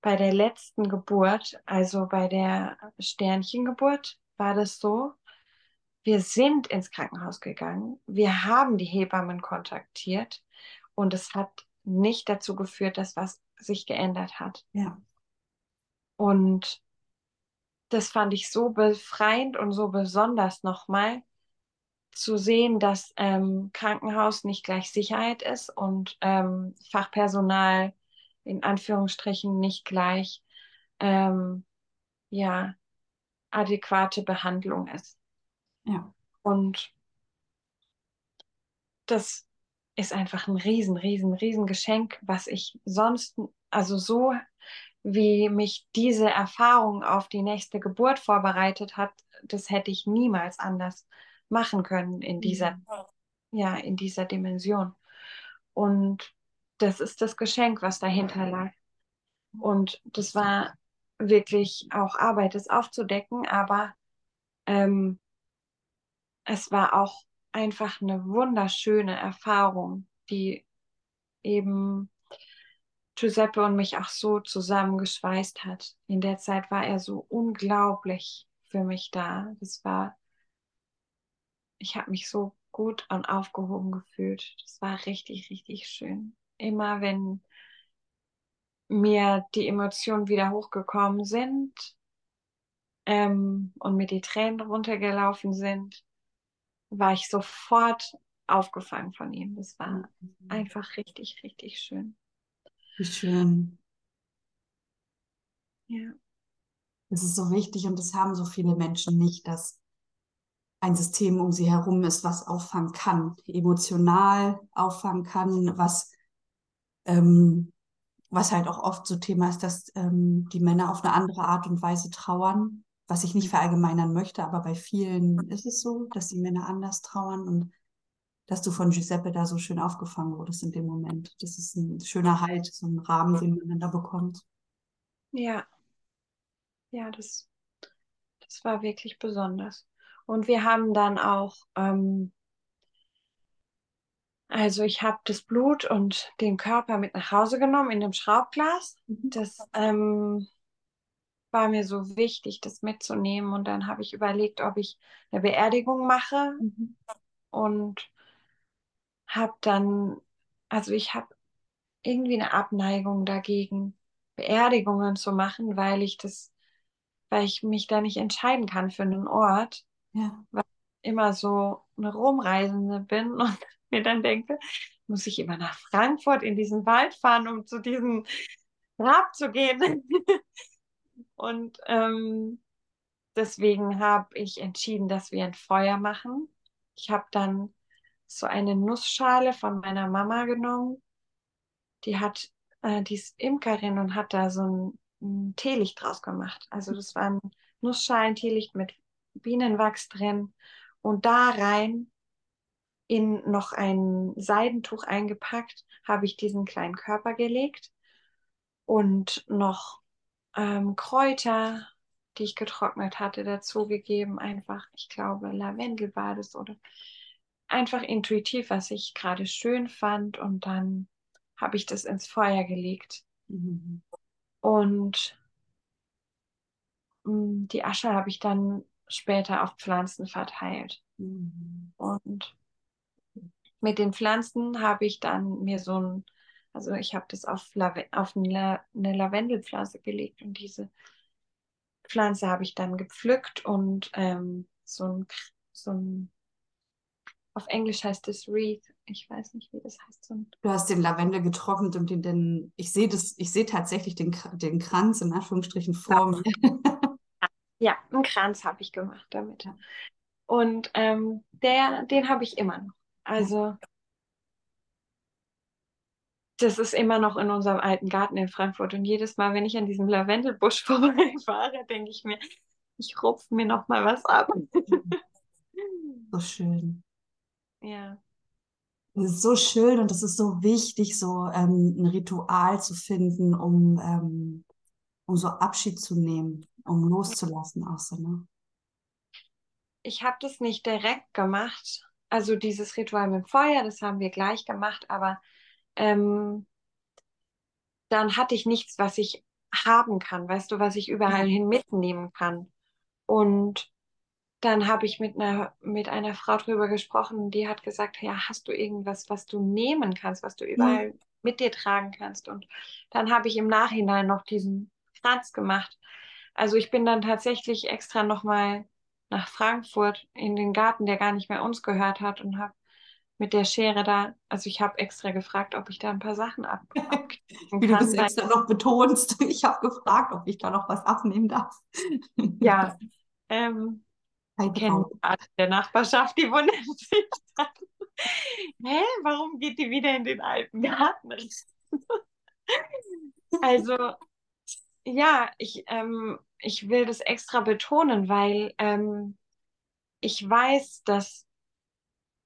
Speaker 3: bei der letzten Geburt, also bei der Sternchengeburt, war das so, wir sind ins Krankenhaus gegangen, wir haben die Hebammen kontaktiert und es hat nicht dazu geführt, dass was sich geändert hat.
Speaker 2: Ja.
Speaker 3: Und das fand ich so befreiend und so besonders nochmal zu sehen, dass ähm, Krankenhaus nicht gleich Sicherheit ist und ähm, Fachpersonal in Anführungsstrichen nicht gleich ähm, ja adäquate Behandlung ist.
Speaker 2: Ja.
Speaker 3: Und das ist einfach ein riesen, riesen, riesen Geschenk, was ich sonst, also so wie mich diese Erfahrung auf die nächste Geburt vorbereitet hat, das hätte ich niemals anders machen können in dieser, mhm. ja, in dieser Dimension. Und das ist das Geschenk, was dahinter lag. Und das war wirklich auch Arbeit, es aufzudecken, aber ähm, es war auch einfach eine wunderschöne Erfahrung, die eben Giuseppe und mich auch so zusammengeschweißt hat. In der Zeit war er so unglaublich für mich da. Das war, ich habe mich so gut und aufgehoben gefühlt. Das war richtig, richtig schön. Immer wenn mir die Emotionen wieder hochgekommen sind ähm, und mir die Tränen runtergelaufen sind, war ich sofort aufgefangen von ihm. Das war mhm. einfach richtig, richtig schön.
Speaker 2: Wie schön.
Speaker 3: Ja.
Speaker 2: Das ist so wichtig und das haben so viele Menschen nicht, dass ein System um sie herum ist, was auffangen kann, emotional auffangen kann, was, ähm, was halt auch oft so Thema ist, dass ähm, die Männer auf eine andere Art und Weise trauern, was ich nicht verallgemeinern möchte, aber bei vielen ist es so, dass die Männer anders trauern und dass du von Giuseppe da so schön aufgefangen wurdest in dem Moment. Das ist ein schöner Halt, so ein Rahmen, den man da bekommt.
Speaker 3: Ja. Ja, das, das war wirklich besonders. Und wir haben dann auch, ähm, also ich habe das Blut und den Körper mit nach Hause genommen in dem Schraubglas. Mhm. Das ähm, war mir so wichtig, das mitzunehmen. Und dann habe ich überlegt, ob ich eine Beerdigung mache. Mhm. Und habe dann, also ich habe irgendwie eine Abneigung dagegen, Beerdigungen zu machen, weil ich das, weil ich mich da nicht entscheiden kann für einen Ort,
Speaker 2: ja.
Speaker 3: weil ich immer so eine Rumreisende bin und mir dann denke, muss ich immer nach Frankfurt in diesen Wald fahren, um zu diesem Grab zu gehen. Und ähm, deswegen habe ich entschieden, dass wir ein Feuer machen. Ich habe dann so eine Nussschale von meiner Mama genommen. Die hat, äh, die ist Imkerin und hat da so ein, ein Teelicht draus gemacht. Also das war ein Nussschalen-Teelicht mit Bienenwachs drin und da rein in noch ein Seidentuch eingepackt, habe ich diesen kleinen Körper gelegt und noch ähm, Kräuter, die ich getrocknet hatte, dazugegeben. Einfach, ich glaube, Lavendel war das oder einfach intuitiv, was ich gerade schön fand und dann habe ich das ins Feuer gelegt. Mhm. Und mh, mm, die Asche habe ich dann später auf Pflanzen verteilt. Mhm. Und mit den Pflanzen habe ich dann mir so ein, also ich habe das auf, Lave auf eine, Lavendelpflanze gelegt und diese Pflanze habe ich dann gepflückt und ähm, so ein, so ein auf Englisch heißt es Wreath. Ich weiß nicht, wie das heißt. So
Speaker 2: du hast den Lavendel getrocknet und den, den ich sehe das, ich sehe tatsächlich den, den Kranz in Anführungsstrichen vor mir.
Speaker 3: ja, einen Kranz habe ich gemacht damit. Und ähm, der, den habe ich immer noch. Also das ist immer noch in unserem alten Garten in Frankfurt. Und jedes Mal, wenn ich an diesem Lavendelbusch vorbeifahre, denke ich mir, ich rupfe mir noch mal was ab.
Speaker 2: So schön.
Speaker 3: Ja.
Speaker 2: Es ist so schön und es ist so wichtig, so ähm, ein Ritual zu finden, um, ähm, um so Abschied zu nehmen, um loszulassen auch so, ne?
Speaker 3: Ich habe das nicht direkt gemacht. Also dieses Ritual mit dem Feuer, das haben wir gleich gemacht, aber ähm, dann hatte ich nichts, was ich haben kann, weißt du, was ich überall hin mitnehmen kann. Und dann habe ich mit einer, mit einer Frau drüber gesprochen, die hat gesagt, ja, hast du irgendwas, was du nehmen kannst, was du überall ja. mit dir tragen kannst? Und dann habe ich im Nachhinein noch diesen Kranz gemacht. Also ich bin dann tatsächlich extra nochmal nach Frankfurt in den Garten, der gar nicht mehr uns gehört hat und habe mit der Schere da, also ich habe extra gefragt, ob ich da ein paar Sachen ab,
Speaker 2: Wie du das extra noch betonst. Ich habe gefragt, ob ich da noch was abnehmen darf.
Speaker 3: Ja, ähm, kennen der Nachbarschaft, die wundern sich dann. Hä, warum geht die wieder in den alten Garten? also, ja, ich, ähm, ich will das extra betonen, weil ähm, ich weiß, dass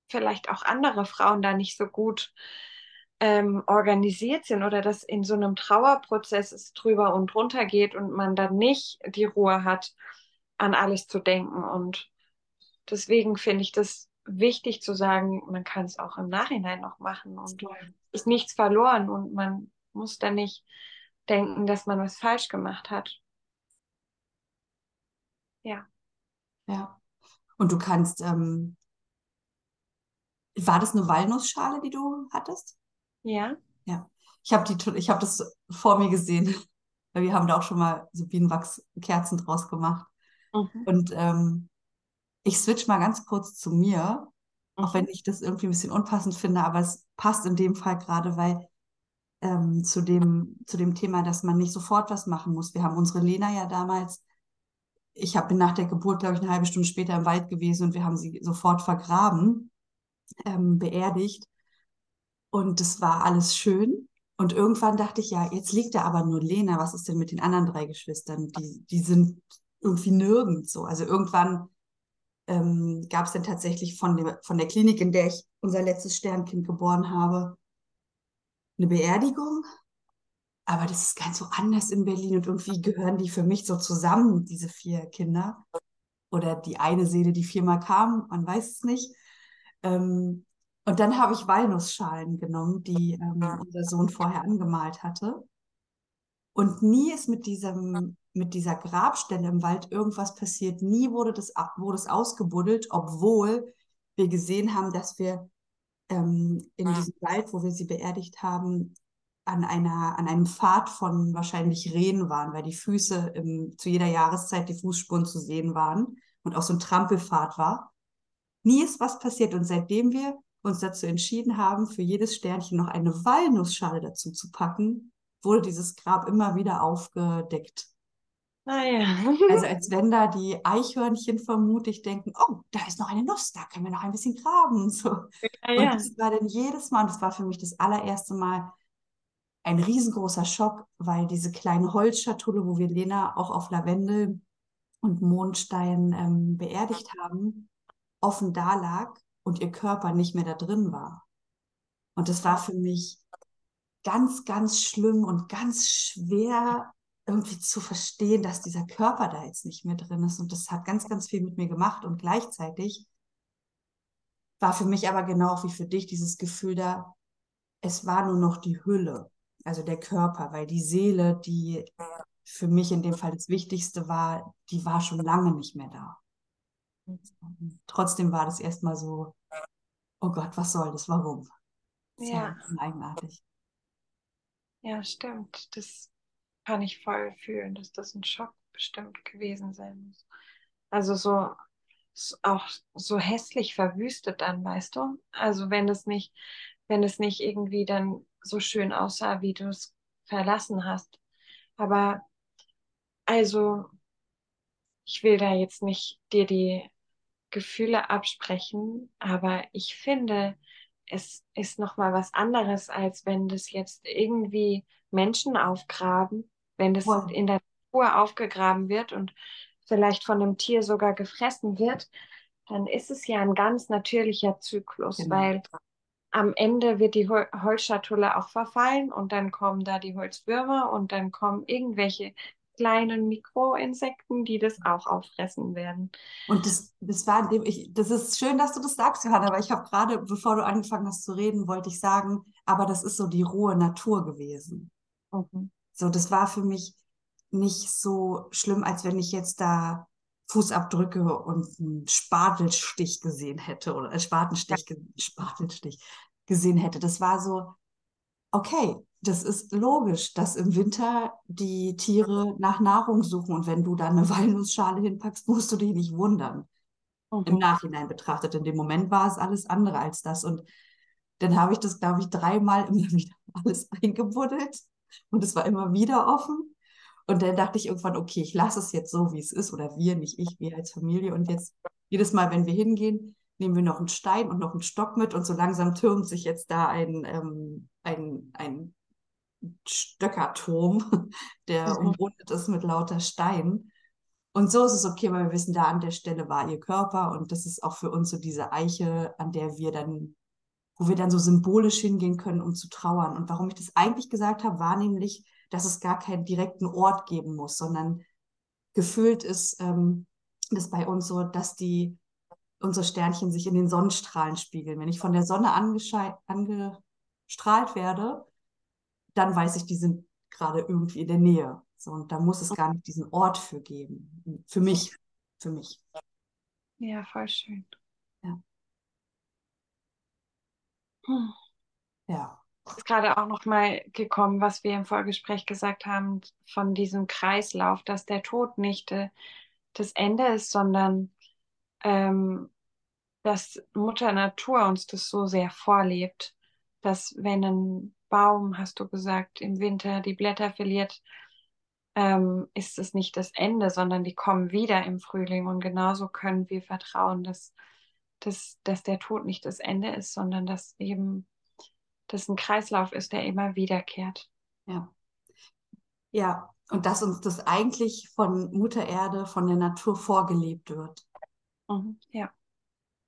Speaker 3: vielleicht auch andere Frauen da nicht so gut ähm, organisiert sind oder dass in so einem Trauerprozess es drüber und drunter geht und man dann nicht die Ruhe hat, an alles zu denken. Und deswegen finde ich das wichtig zu sagen, man kann es auch im Nachhinein noch machen und ist nichts verloren und man muss da nicht denken, dass man was falsch gemacht hat. Ja.
Speaker 2: Ja. Und du kannst, ähm, war das eine Walnussschale, die du hattest?
Speaker 3: Ja.
Speaker 2: Ja. Ich habe habe das vor mir gesehen. Wir haben da auch schon mal so Bienenwachskerzen draus gemacht. Mhm. Und ähm, ich switch mal ganz kurz zu mir, mhm. auch wenn ich das irgendwie ein bisschen unpassend finde, aber es passt in dem Fall gerade, weil ähm, zu, dem, zu dem Thema, dass man nicht sofort was machen muss. Wir haben unsere Lena ja damals, ich hab, bin nach der Geburt, glaube ich, eine halbe Stunde später im Wald gewesen und wir haben sie sofort vergraben, ähm, beerdigt. Und das war alles schön. Und irgendwann dachte ich, ja, jetzt liegt da aber nur Lena. Was ist denn mit den anderen drei Geschwistern? Die, die sind irgendwie nirgends so. Also irgendwann ähm, gab es dann tatsächlich von, dem, von der Klinik, in der ich unser letztes Sternkind geboren habe, eine Beerdigung. Aber das ist ganz so anders in Berlin und irgendwie gehören die für mich so zusammen, diese vier Kinder. Oder die eine Seele, die viermal kam, man weiß es nicht. Ähm, und dann habe ich Walnussschalen genommen, die ähm, unser Sohn vorher angemalt hatte. Und nie ist mit diesem, mit dieser Grabstelle im Wald irgendwas passiert. Nie wurde das, wurde es ausgebuddelt, obwohl wir gesehen haben, dass wir ähm, in diesem Wald, wo wir sie beerdigt haben, an, einer, an einem Pfad von wahrscheinlich Rehen waren, weil die Füße im, zu jeder Jahreszeit die Fußspuren zu sehen waren und auch so ein Trampelpfad war. Nie ist was passiert und seitdem wir uns dazu entschieden haben, für jedes Sternchen noch eine Walnussschale dazu zu packen, wurde dieses Grab immer wieder aufgedeckt. Ah, also als wenn da die Eichhörnchen vermutlich denken, oh, da ist noch eine Nuss, da können wir noch ein bisschen graben. So. Ja, ja. Und das war dann jedes Mal, und das war für mich das allererste Mal ein riesengroßer Schock, weil diese kleine Holzschatulle, wo wir Lena auch auf Lavendel und Mondstein ähm, beerdigt haben, offen da lag und ihr Körper nicht mehr da drin war. Und das war für mich ganz, ganz schlimm und ganz schwer irgendwie zu verstehen, dass dieser Körper da jetzt nicht mehr drin ist. Und das hat ganz, ganz viel mit mir gemacht. Und gleichzeitig war für mich aber genau wie für dich dieses Gefühl da, es war nur noch die Hülle, also der Körper, weil die Seele, die für mich in dem Fall das Wichtigste war, die war schon lange nicht mehr da. Trotzdem war das erstmal so, oh Gott, was soll das? Warum?
Speaker 3: Das ja.
Speaker 2: eigenartig.
Speaker 3: Ja, stimmt. Das kann ich voll fühlen, dass das ein Schock bestimmt gewesen sein muss. Also so auch so hässlich verwüstet dann, weißt du? Also wenn es nicht, wenn es nicht irgendwie dann so schön aussah, wie du es verlassen hast. Aber also ich will da jetzt nicht dir die Gefühle absprechen, aber ich finde, es ist noch mal was anderes, als wenn das jetzt irgendwie Menschen aufgraben, wenn das wow. in der Natur aufgegraben wird und vielleicht von einem Tier sogar gefressen wird, dann ist es ja ein ganz natürlicher Zyklus, genau. weil am Ende wird die Hol Holzschatulle auch verfallen und dann kommen da die Holzwürmer und dann kommen irgendwelche kleinen Mikroinsekten, die das auch auffressen werden.
Speaker 2: Und das, das war, ich, das ist schön, dass du das sagst, Johanna, aber ich habe gerade, bevor du angefangen hast zu reden, wollte ich sagen, aber das ist so die rohe Natur gewesen. Mhm. So, das war für mich nicht so schlimm, als wenn ich jetzt da Fußabdrücke und einen Spatelstich gesehen hätte oder einen Spatenstich, ja. Spatelstich gesehen hätte. Das war so, okay, das ist logisch, dass im Winter die Tiere nach Nahrung suchen und wenn du da eine Walnussschale hinpackst, musst du dich nicht wundern. Mhm. Im Nachhinein betrachtet. In dem Moment war es alles andere als das. Und dann habe ich das, glaube ich, dreimal immer wieder alles eingebuddelt und es war immer wieder offen. Und dann dachte ich irgendwann, okay, ich lasse es jetzt so, wie es ist, oder wir, nicht ich, wir als Familie. Und jetzt jedes Mal, wenn wir hingehen, nehmen wir noch einen Stein und noch einen Stock mit und so langsam türmt sich jetzt da ein, ähm, ein, ein Stöckerturm, der mhm. umrundet ist mit lauter Steinen. Und so ist es okay, weil wir wissen, da an der Stelle war ihr Körper und das ist auch für uns so diese Eiche, an der wir dann, wo wir dann so symbolisch hingehen können, um zu trauern. Und warum ich das eigentlich gesagt habe, war nämlich, dass es gar keinen direkten Ort geben muss, sondern gefühlt ist ähm, das bei uns so, dass die unsere Sternchen sich in den Sonnenstrahlen spiegeln. Wenn ich von der Sonne angestrahlt werde, dann weiß ich, die sind gerade irgendwie in der Nähe. So, und da muss es gar nicht diesen Ort für geben. Für mich. Für mich.
Speaker 3: Ja, voll schön.
Speaker 2: Ja.
Speaker 3: Hm.
Speaker 2: Ja.
Speaker 3: Ist gerade auch noch mal gekommen, was wir im Vorgespräch gesagt haben, von diesem Kreislauf, dass der Tod nicht äh, das Ende ist, sondern ähm, dass Mutter Natur uns das so sehr vorlebt, dass wenn ein Baum, hast du gesagt, im Winter die Blätter verliert, ähm, ist es nicht das Ende, sondern die kommen wieder im Frühling. Und genauso können wir vertrauen, dass, dass, dass der Tod nicht das Ende ist, sondern dass eben das ein Kreislauf ist, der immer wiederkehrt.
Speaker 2: Ja. Ja, und dass uns das eigentlich von Mutter Erde, von der Natur vorgelebt wird.
Speaker 3: Mhm, ja.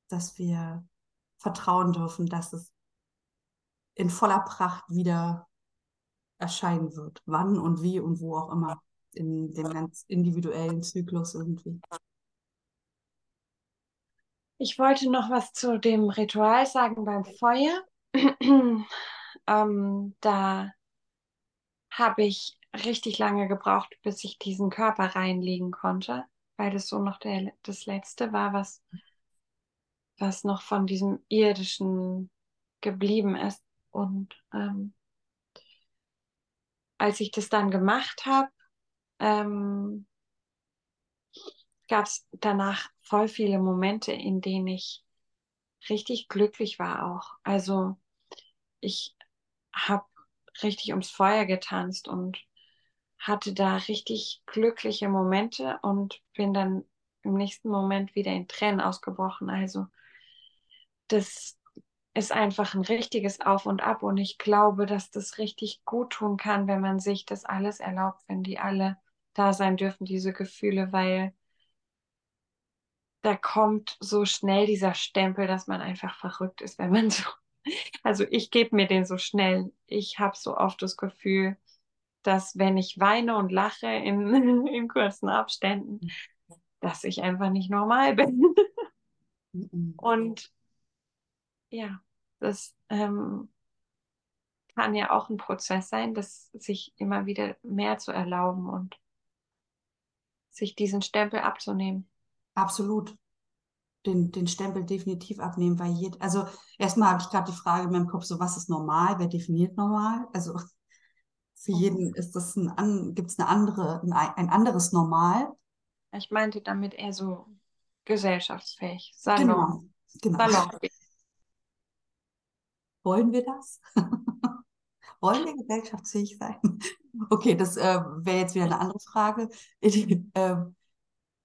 Speaker 2: Dass wir vertrauen dürfen, dass es in voller Pracht wieder erscheinen wird. Wann und wie und wo auch immer. In dem ganz individuellen Zyklus irgendwie.
Speaker 3: Ich wollte noch was zu dem Ritual sagen beim Feuer. ähm, da habe ich richtig lange gebraucht, bis ich diesen Körper reinlegen konnte, weil das so noch der, das Letzte war, was, was noch von diesem irdischen geblieben ist. Und ähm, als ich das dann gemacht habe, ähm, gab es danach voll viele Momente, in denen ich richtig glücklich war auch. Also ich habe richtig ums Feuer getanzt und hatte da richtig glückliche Momente und bin dann im nächsten Moment wieder in Tränen ausgebrochen. Also das ist einfach ein richtiges Auf und Ab und ich glaube, dass das richtig gut tun kann, wenn man sich das alles erlaubt, wenn die alle da sein dürfen, diese Gefühle, weil da kommt so schnell dieser Stempel, dass man einfach verrückt ist, wenn man so, also ich gebe mir den so schnell. Ich habe so oft das Gefühl, dass wenn ich weine und lache in, in kurzen Abständen, dass ich einfach nicht normal bin. Mhm. Und ja, das ähm, kann ja auch ein Prozess sein, das sich immer wieder mehr zu erlauben und sich diesen Stempel abzunehmen.
Speaker 2: Absolut. Den, den Stempel definitiv abnehmen, weil jed, also erstmal habe ich gerade die Frage in meinem Kopf, so was ist normal, wer definiert normal? Also für mhm. jeden ist das ein, gibt es eine andere, ein, ein anderes Normal.
Speaker 3: Ich meinte damit eher so gesellschaftsfähig, Salon,
Speaker 2: genau, genau. Salonfähig. Wollen wir das? Wollen wir gesellschaftsfähig sein? Okay, das äh, wäre jetzt wieder eine andere Frage. Ich, äh,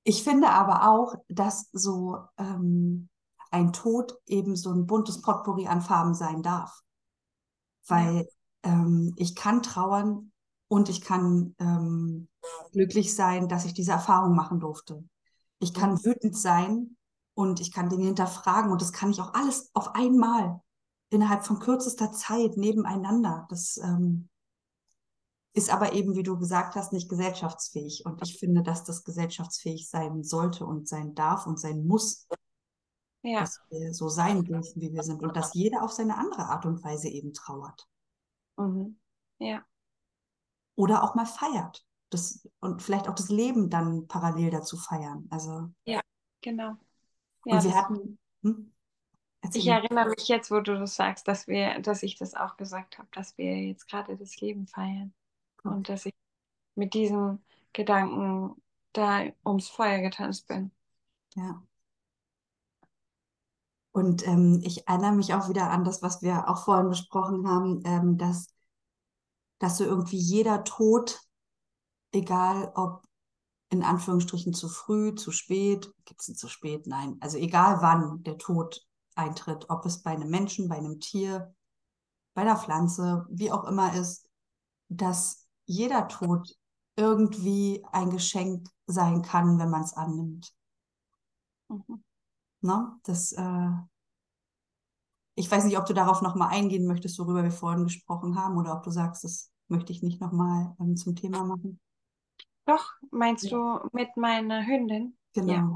Speaker 2: ich finde aber auch, dass so ähm, ein Tod eben so ein buntes Potpourri an Farben sein darf. Weil ähm, ich kann trauern und ich kann ähm, glücklich sein, dass ich diese Erfahrung machen durfte. Ich kann wütend sein und ich kann Dinge hinterfragen und das kann ich auch alles auf einmal innerhalb von kürzester Zeit nebeneinander. Das ähm, ist aber eben, wie du gesagt hast, nicht gesellschaftsfähig. Und ich finde, dass das gesellschaftsfähig sein sollte und sein darf und sein muss. Ja. Dass wir so sein dürfen, wie wir sind. Und dass jeder auf seine andere Art und Weise eben trauert.
Speaker 3: Mhm. Ja.
Speaker 2: Oder auch mal feiert. Das, und vielleicht auch das Leben dann parallel dazu feiern. Also.
Speaker 3: Ja, genau.
Speaker 2: Ja, und wir hatten. Hm?
Speaker 3: Ich erinnere mich jetzt, wo du das sagst, dass wir, dass ich das auch gesagt habe, dass wir jetzt gerade das Leben feiern. Okay. Und dass ich mit diesem Gedanken da ums Feuer getanzt bin.
Speaker 2: Ja. Und ähm, ich erinnere mich auch wieder an das, was wir auch vorhin besprochen haben, ähm, dass, dass so irgendwie jeder Tod, egal ob in Anführungsstrichen zu früh, zu spät, gibt es zu spät? Nein. Also egal wann der Tod eintritt, ob es bei einem Menschen, bei einem Tier, bei einer Pflanze, wie auch immer ist, dass jeder Tod irgendwie ein Geschenk sein kann, wenn man es annimmt. Mhm. Ne? Das, äh, ich weiß nicht, ob du darauf nochmal eingehen möchtest, worüber wir vorhin gesprochen haben, oder ob du sagst, das möchte ich nicht nochmal ähm, zum Thema machen.
Speaker 3: Doch, meinst ja. du mit meiner Hündin?
Speaker 2: Genau. Ja.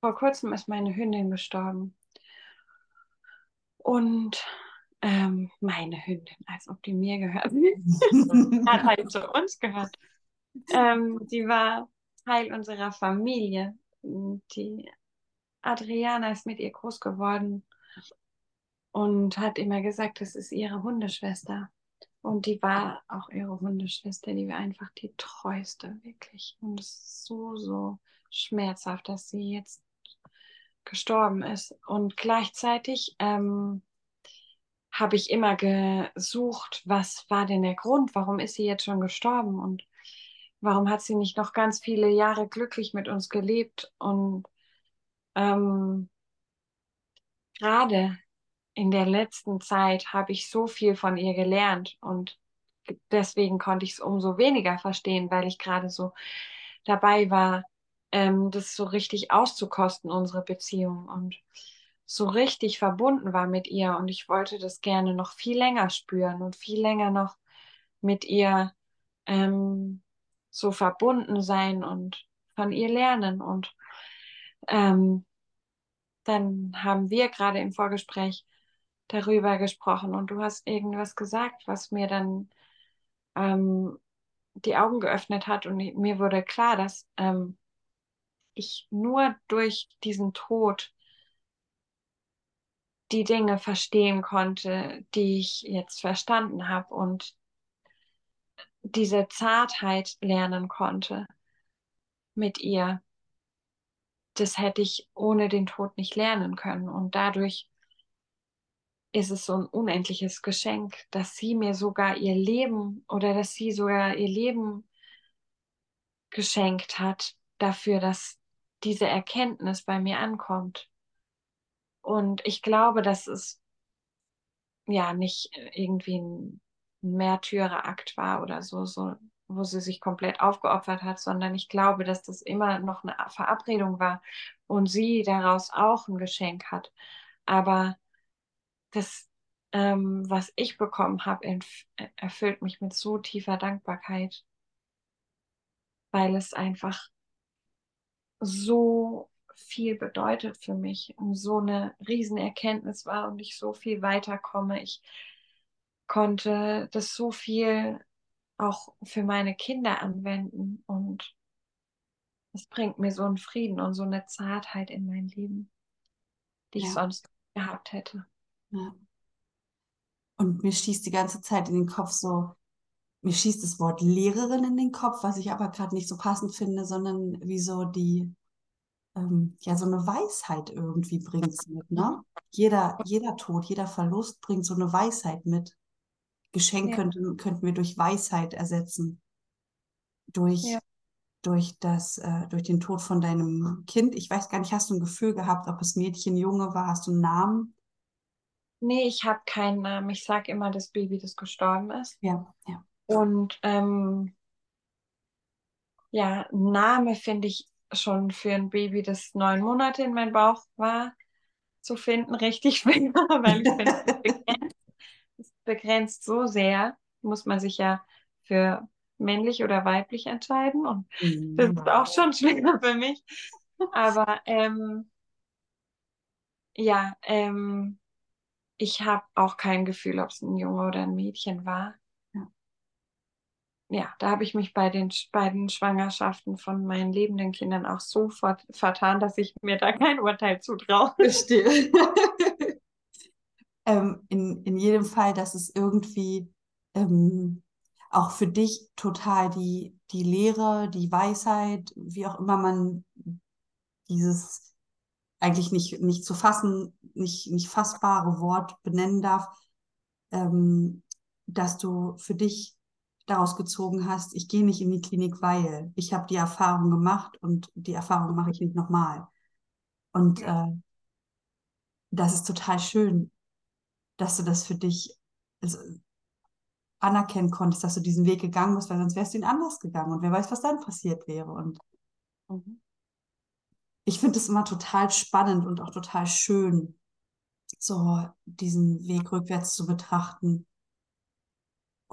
Speaker 3: Vor kurzem ist meine Hündin gestorben. Und ähm, meine Hündin, als ob die mir gehört. Hat halt zu uns gehört. Ähm, die war Teil unserer Familie. Die Adriana ist mit ihr groß geworden und hat immer gesagt, das ist ihre Hundeschwester. Und die war auch ihre Hundeschwester, die war einfach die treueste, wirklich. Und es ist so, so schmerzhaft, dass sie jetzt gestorben ist. Und gleichzeitig ähm, habe ich immer gesucht, was war denn der Grund, warum ist sie jetzt schon gestorben? Und warum hat sie nicht noch ganz viele Jahre glücklich mit uns gelebt? Und ähm, gerade in der letzten Zeit habe ich so viel von ihr gelernt und deswegen konnte ich es umso weniger verstehen, weil ich gerade so dabei war, ähm, das so richtig auszukosten, unsere Beziehung und so richtig verbunden war mit ihr. Und ich wollte das gerne noch viel länger spüren und viel länger noch mit ihr ähm, so verbunden sein und von ihr lernen. Und ähm, dann haben wir gerade im Vorgespräch darüber gesprochen und du hast irgendwas gesagt, was mir dann ähm, die Augen geöffnet hat und mir wurde klar, dass ähm, ich nur durch diesen Tod die Dinge verstehen konnte, die ich jetzt verstanden habe und diese Zartheit lernen konnte mit ihr. Das hätte ich ohne den Tod nicht lernen können. Und dadurch ist es so ein unendliches Geschenk, dass sie mir sogar ihr Leben oder dass sie sogar ihr Leben geschenkt hat dafür, dass diese Erkenntnis bei mir ankommt. Und ich glaube, dass es ja nicht irgendwie ein Märtyrerakt war oder so, so, wo sie sich komplett aufgeopfert hat, sondern ich glaube, dass das immer noch eine Verabredung war und sie daraus auch ein Geschenk hat. Aber das, ähm, was ich bekommen habe, erfüllt mich mit so tiefer Dankbarkeit, weil es einfach so viel bedeutet für mich und so eine Riesenerkenntnis war und ich so viel weiterkomme. Ich konnte das so viel auch für meine Kinder anwenden und es bringt mir so einen Frieden und so eine Zartheit in mein Leben, die ja. ich sonst gehabt hätte. Ja.
Speaker 2: Und mir schießt die ganze Zeit in den Kopf so, mir schießt das Wort Lehrerin in den Kopf, was ich aber gerade nicht so passend finde, sondern wie so die, ähm, ja, so eine Weisheit irgendwie bringt es mit, ne? Jeder, jeder Tod, jeder Verlust bringt so eine Weisheit mit. Geschenk ja. könnten, könnten wir durch Weisheit ersetzen. Durch, ja. durch, das, äh, durch den Tod von deinem Kind. Ich weiß gar nicht, hast du ein Gefühl gehabt, ob es Mädchen, Junge war? Hast du einen Namen?
Speaker 3: Nee, ich habe keinen Namen. Ich sage immer das Baby, das gestorben ist.
Speaker 2: Ja, ja.
Speaker 3: Und ähm, ja, Name finde ich schon für ein Baby, das neun Monate in meinem Bauch war, zu finden, richtig schwer, weil ich finde, es begrenzt so sehr, muss man sich ja für männlich oder weiblich entscheiden und mhm. das ist auch schon schwer für mich. Aber ähm, ja, ähm, ich habe auch kein Gefühl, ob es ein Junge oder ein Mädchen war ja, da habe ich mich bei den beiden Schwangerschaften von meinen lebenden Kindern auch so vertan, dass ich mir da kein Urteil zutraue.
Speaker 2: Verstehe. ähm, in, in jedem Fall, dass es irgendwie ähm, auch für dich total die, die Lehre, die Weisheit, wie auch immer man dieses eigentlich nicht, nicht zu fassen, nicht, nicht fassbare Wort benennen darf, ähm, dass du für dich daraus gezogen hast, ich gehe nicht in die Klinik, weil ich habe die Erfahrung gemacht und die Erfahrung mache ich nicht nochmal. Und äh, das ist total schön, dass du das für dich also, anerkennen konntest, dass du diesen Weg gegangen bist, weil sonst wärst du ihn anders gegangen und wer weiß, was dann passiert wäre. Und mhm. ich finde es immer total spannend und auch total schön, so diesen Weg rückwärts zu betrachten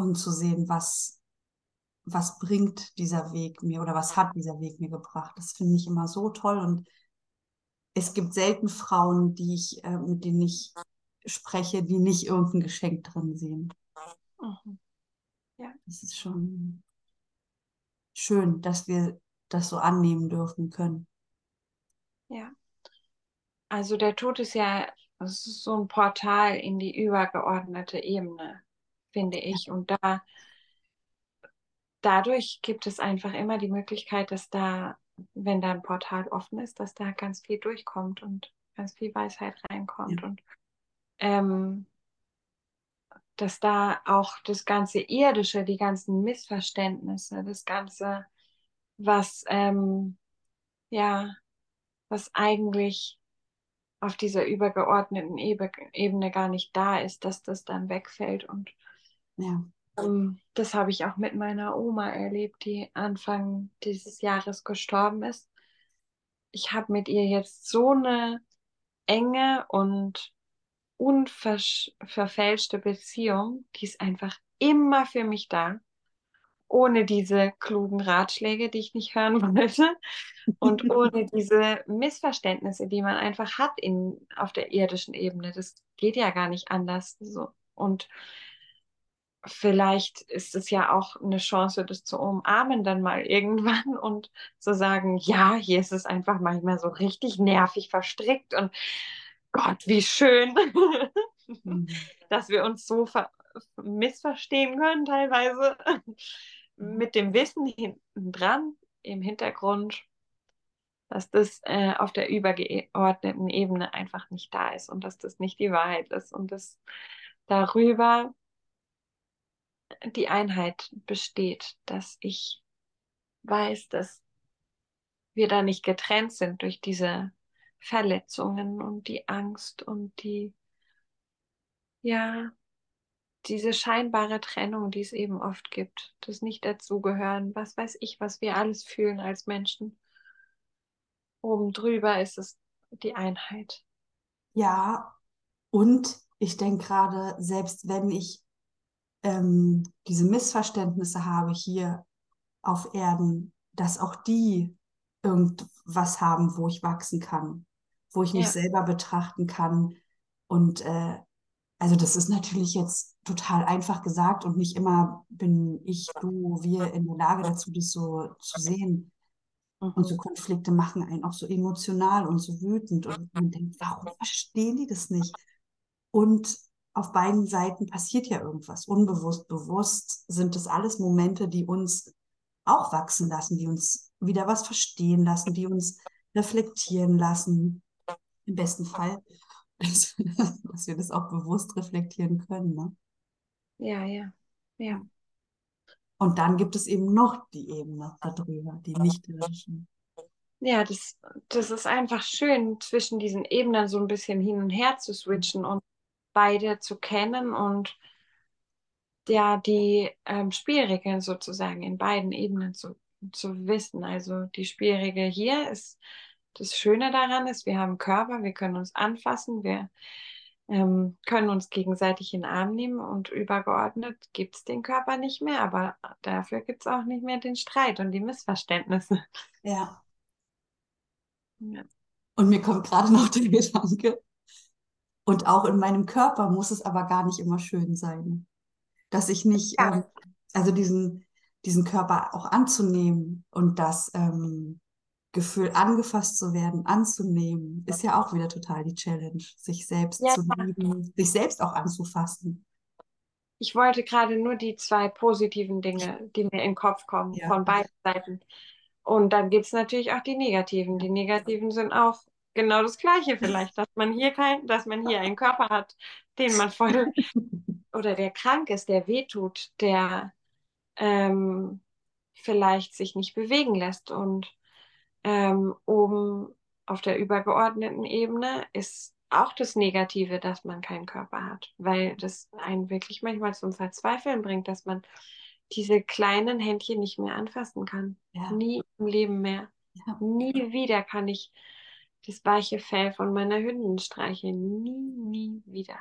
Speaker 2: und zu sehen, was, was bringt dieser Weg mir oder was hat dieser Weg mir gebracht. Das finde ich immer so toll und es gibt selten Frauen, die ich, äh, mit denen ich spreche, die nicht irgendein Geschenk drin sehen. Mhm. Ja. Das ist schon schön, dass wir das so annehmen dürfen können.
Speaker 3: Ja. Also der Tod ist ja ist so ein Portal in die übergeordnete Ebene, finde ich. Und da dadurch gibt es einfach immer die Möglichkeit, dass da, wenn da ein Portal offen ist, dass da ganz viel durchkommt und ganz viel Weisheit reinkommt. Ja. Und ähm, dass da auch das ganze Irdische, die ganzen Missverständnisse, das Ganze, was ähm, ja, was eigentlich auf dieser übergeordneten Ebene gar nicht da ist, dass das dann wegfällt. Und ja. das habe ich auch mit meiner Oma erlebt, die Anfang dieses Jahres gestorben ist. Ich habe mit ihr jetzt so eine enge und unverfälschte Beziehung, die ist einfach immer für mich da, ohne diese klugen Ratschläge, die ich nicht hören wollte und ohne diese Missverständnisse, die man einfach hat in, auf der irdischen Ebene. Das geht ja gar nicht anders. So. Und vielleicht ist es ja auch eine Chance, das zu umarmen dann mal irgendwann und zu sagen, ja, hier ist es einfach manchmal so richtig nervig verstrickt und Gott, wie schön, mhm. dass wir uns so missverstehen können teilweise mhm. mit dem Wissen hinten dran im Hintergrund, dass das äh, auf der übergeordneten Ebene einfach nicht da ist und dass das nicht die Wahrheit ist und dass darüber die Einheit besteht, dass ich weiß, dass wir da nicht getrennt sind durch diese Verletzungen und die Angst und die, ja, diese scheinbare Trennung, die es eben oft gibt, das nicht dazugehören, was weiß ich, was wir alles fühlen als Menschen. Oben drüber ist es die Einheit.
Speaker 2: Ja, und ich denke gerade, selbst wenn ich ähm, diese Missverständnisse habe hier auf Erden, dass auch die irgendwas haben, wo ich wachsen kann wo ich mich ja. selber betrachten kann. Und äh, also das ist natürlich jetzt total einfach gesagt und nicht immer bin ich, du, wir in der Lage dazu, das so zu sehen. Mhm. Und so Konflikte machen einen auch so emotional und so wütend. Und man denkt, warum verstehen die das nicht? Und auf beiden Seiten passiert ja irgendwas. Unbewusst, bewusst sind das alles Momente, die uns auch wachsen lassen, die uns wieder was verstehen lassen, die uns reflektieren lassen im besten Fall, dass, dass wir das auch bewusst reflektieren können. Ne?
Speaker 3: Ja, ja, ja.
Speaker 2: Und dann gibt es eben noch die Ebene darüber, die nicht irdischen.
Speaker 3: Ja, das, das ist einfach schön, zwischen diesen Ebenen so ein bisschen hin und her zu switchen und beide zu kennen und ja, die ähm, Spielregeln sozusagen in beiden Ebenen zu, zu wissen. Also die Spielregel hier ist das Schöne daran ist, wir haben Körper, wir können uns anfassen, wir ähm, können uns gegenseitig in den Arm nehmen und übergeordnet gibt es den Körper nicht mehr, aber dafür gibt es auch nicht mehr den Streit und die Missverständnisse.
Speaker 2: Ja. ja. Und mir kommt gerade noch der Gedanke, und auch in meinem Körper muss es aber gar nicht immer schön sein. Dass ich nicht, ja. ähm, also diesen, diesen Körper auch anzunehmen und dass, ähm, Gefühl, angefasst zu werden, anzunehmen, ist ja auch wieder total die Challenge, sich selbst
Speaker 3: Ja.
Speaker 2: zu lieben, sich selbst auch anzufassen.
Speaker 3: Ich wollte gerade nur die zwei positiven Dinge, die mir in den Kopf kommen,
Speaker 2: Ja.
Speaker 3: von beiden Seiten. Und dann gibt es natürlich auch die negativen. Die negativen sind auch genau das Gleiche vielleicht, dass man hier kein, dass man hier einen Körper hat, den man voll oder der krank ist, der wehtut, der ähm, vielleicht sich nicht bewegen lässt. Und ähm, oben auf der übergeordneten Ebene ist auch das Negative, dass man keinen Körper hat, weil das einen wirklich manchmal zum Verzweifeln bringt, dass man diese kleinen Händchen nicht mehr anfassen kann.
Speaker 2: Ja.
Speaker 3: Nie im Leben mehr.
Speaker 2: Ja.
Speaker 3: Nie wieder kann ich das weiche Fell von meiner Hündin streicheln. Nie, nie wieder.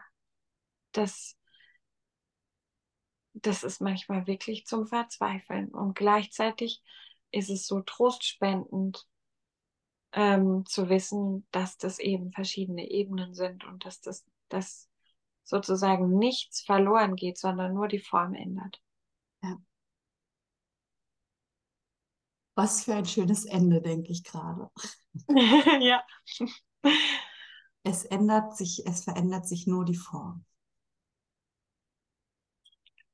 Speaker 3: Das, das ist manchmal wirklich zum Verzweifeln. Und gleichzeitig ist es so trostspendend, ähm, zu wissen, dass das eben verschiedene Ebenen sind und dass das dass sozusagen nichts verloren geht, sondern nur die Form ändert.
Speaker 2: Was für ein schönes Ende, denke ich gerade.
Speaker 3: ja.
Speaker 2: Es ändert sich, es verändert sich nur die Form.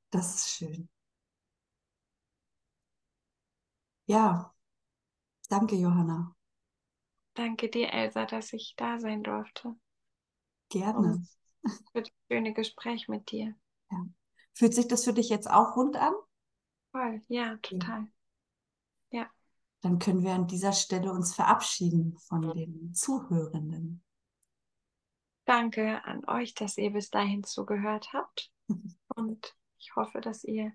Speaker 2: Das ist schön. Ja, danke, Johanna.
Speaker 3: Danke dir, Elsa, dass ich da sein durfte.
Speaker 2: Gerne.
Speaker 3: Für das schöne Gespräch mit dir.
Speaker 2: Fühlt sich das für dich jetzt auch rund an?
Speaker 3: Voll, ja, total.
Speaker 2: Dann können wir an dieser Stelle uns verabschieden von den Zuhörenden.
Speaker 3: Danke an euch, dass ihr bis dahin zugehört habt. Und ich hoffe, dass ihr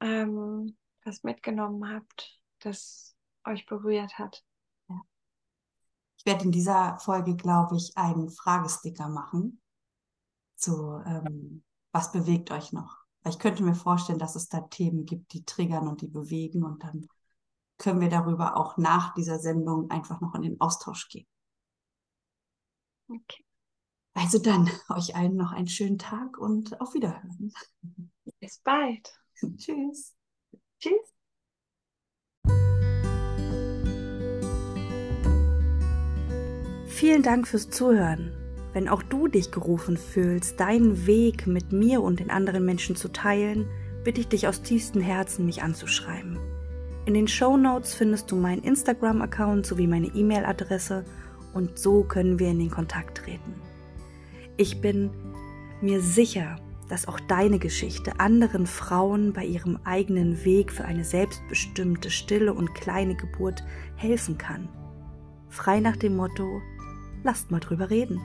Speaker 3: ähm, was mitgenommen habt, das euch berührt hat.
Speaker 2: Ich werde in dieser Folge, glaube ich, einen Fragesticker machen. So, ähm, was bewegt euch noch? Ich könnte mir vorstellen, dass es da Themen gibt, die triggern und die bewegen und dann können wir darüber auch nach dieser Sendung einfach noch in den Austausch gehen.
Speaker 3: Okay.
Speaker 2: Also dann euch allen noch einen schönen Tag und auf Wiederhören.
Speaker 3: Bis bald.
Speaker 2: Tschüss.
Speaker 3: Tschüss.
Speaker 1: Vielen Dank fürs Zuhören. Wenn auch du dich gerufen fühlst, deinen Weg mit mir und den anderen Menschen zu teilen, bitte ich dich aus tiefstem Herzen, mich anzuschreiben. In den Show Notes findest du meinen Instagram-Account sowie meine E-Mail-Adresse und so können wir in den Kontakt treten. Ich bin mir sicher, dass auch deine Geschichte anderen Frauen bei ihrem eigenen Weg für eine selbstbestimmte, stille und kleine Geburt helfen kann. Frei nach dem Motto, lasst mal drüber reden.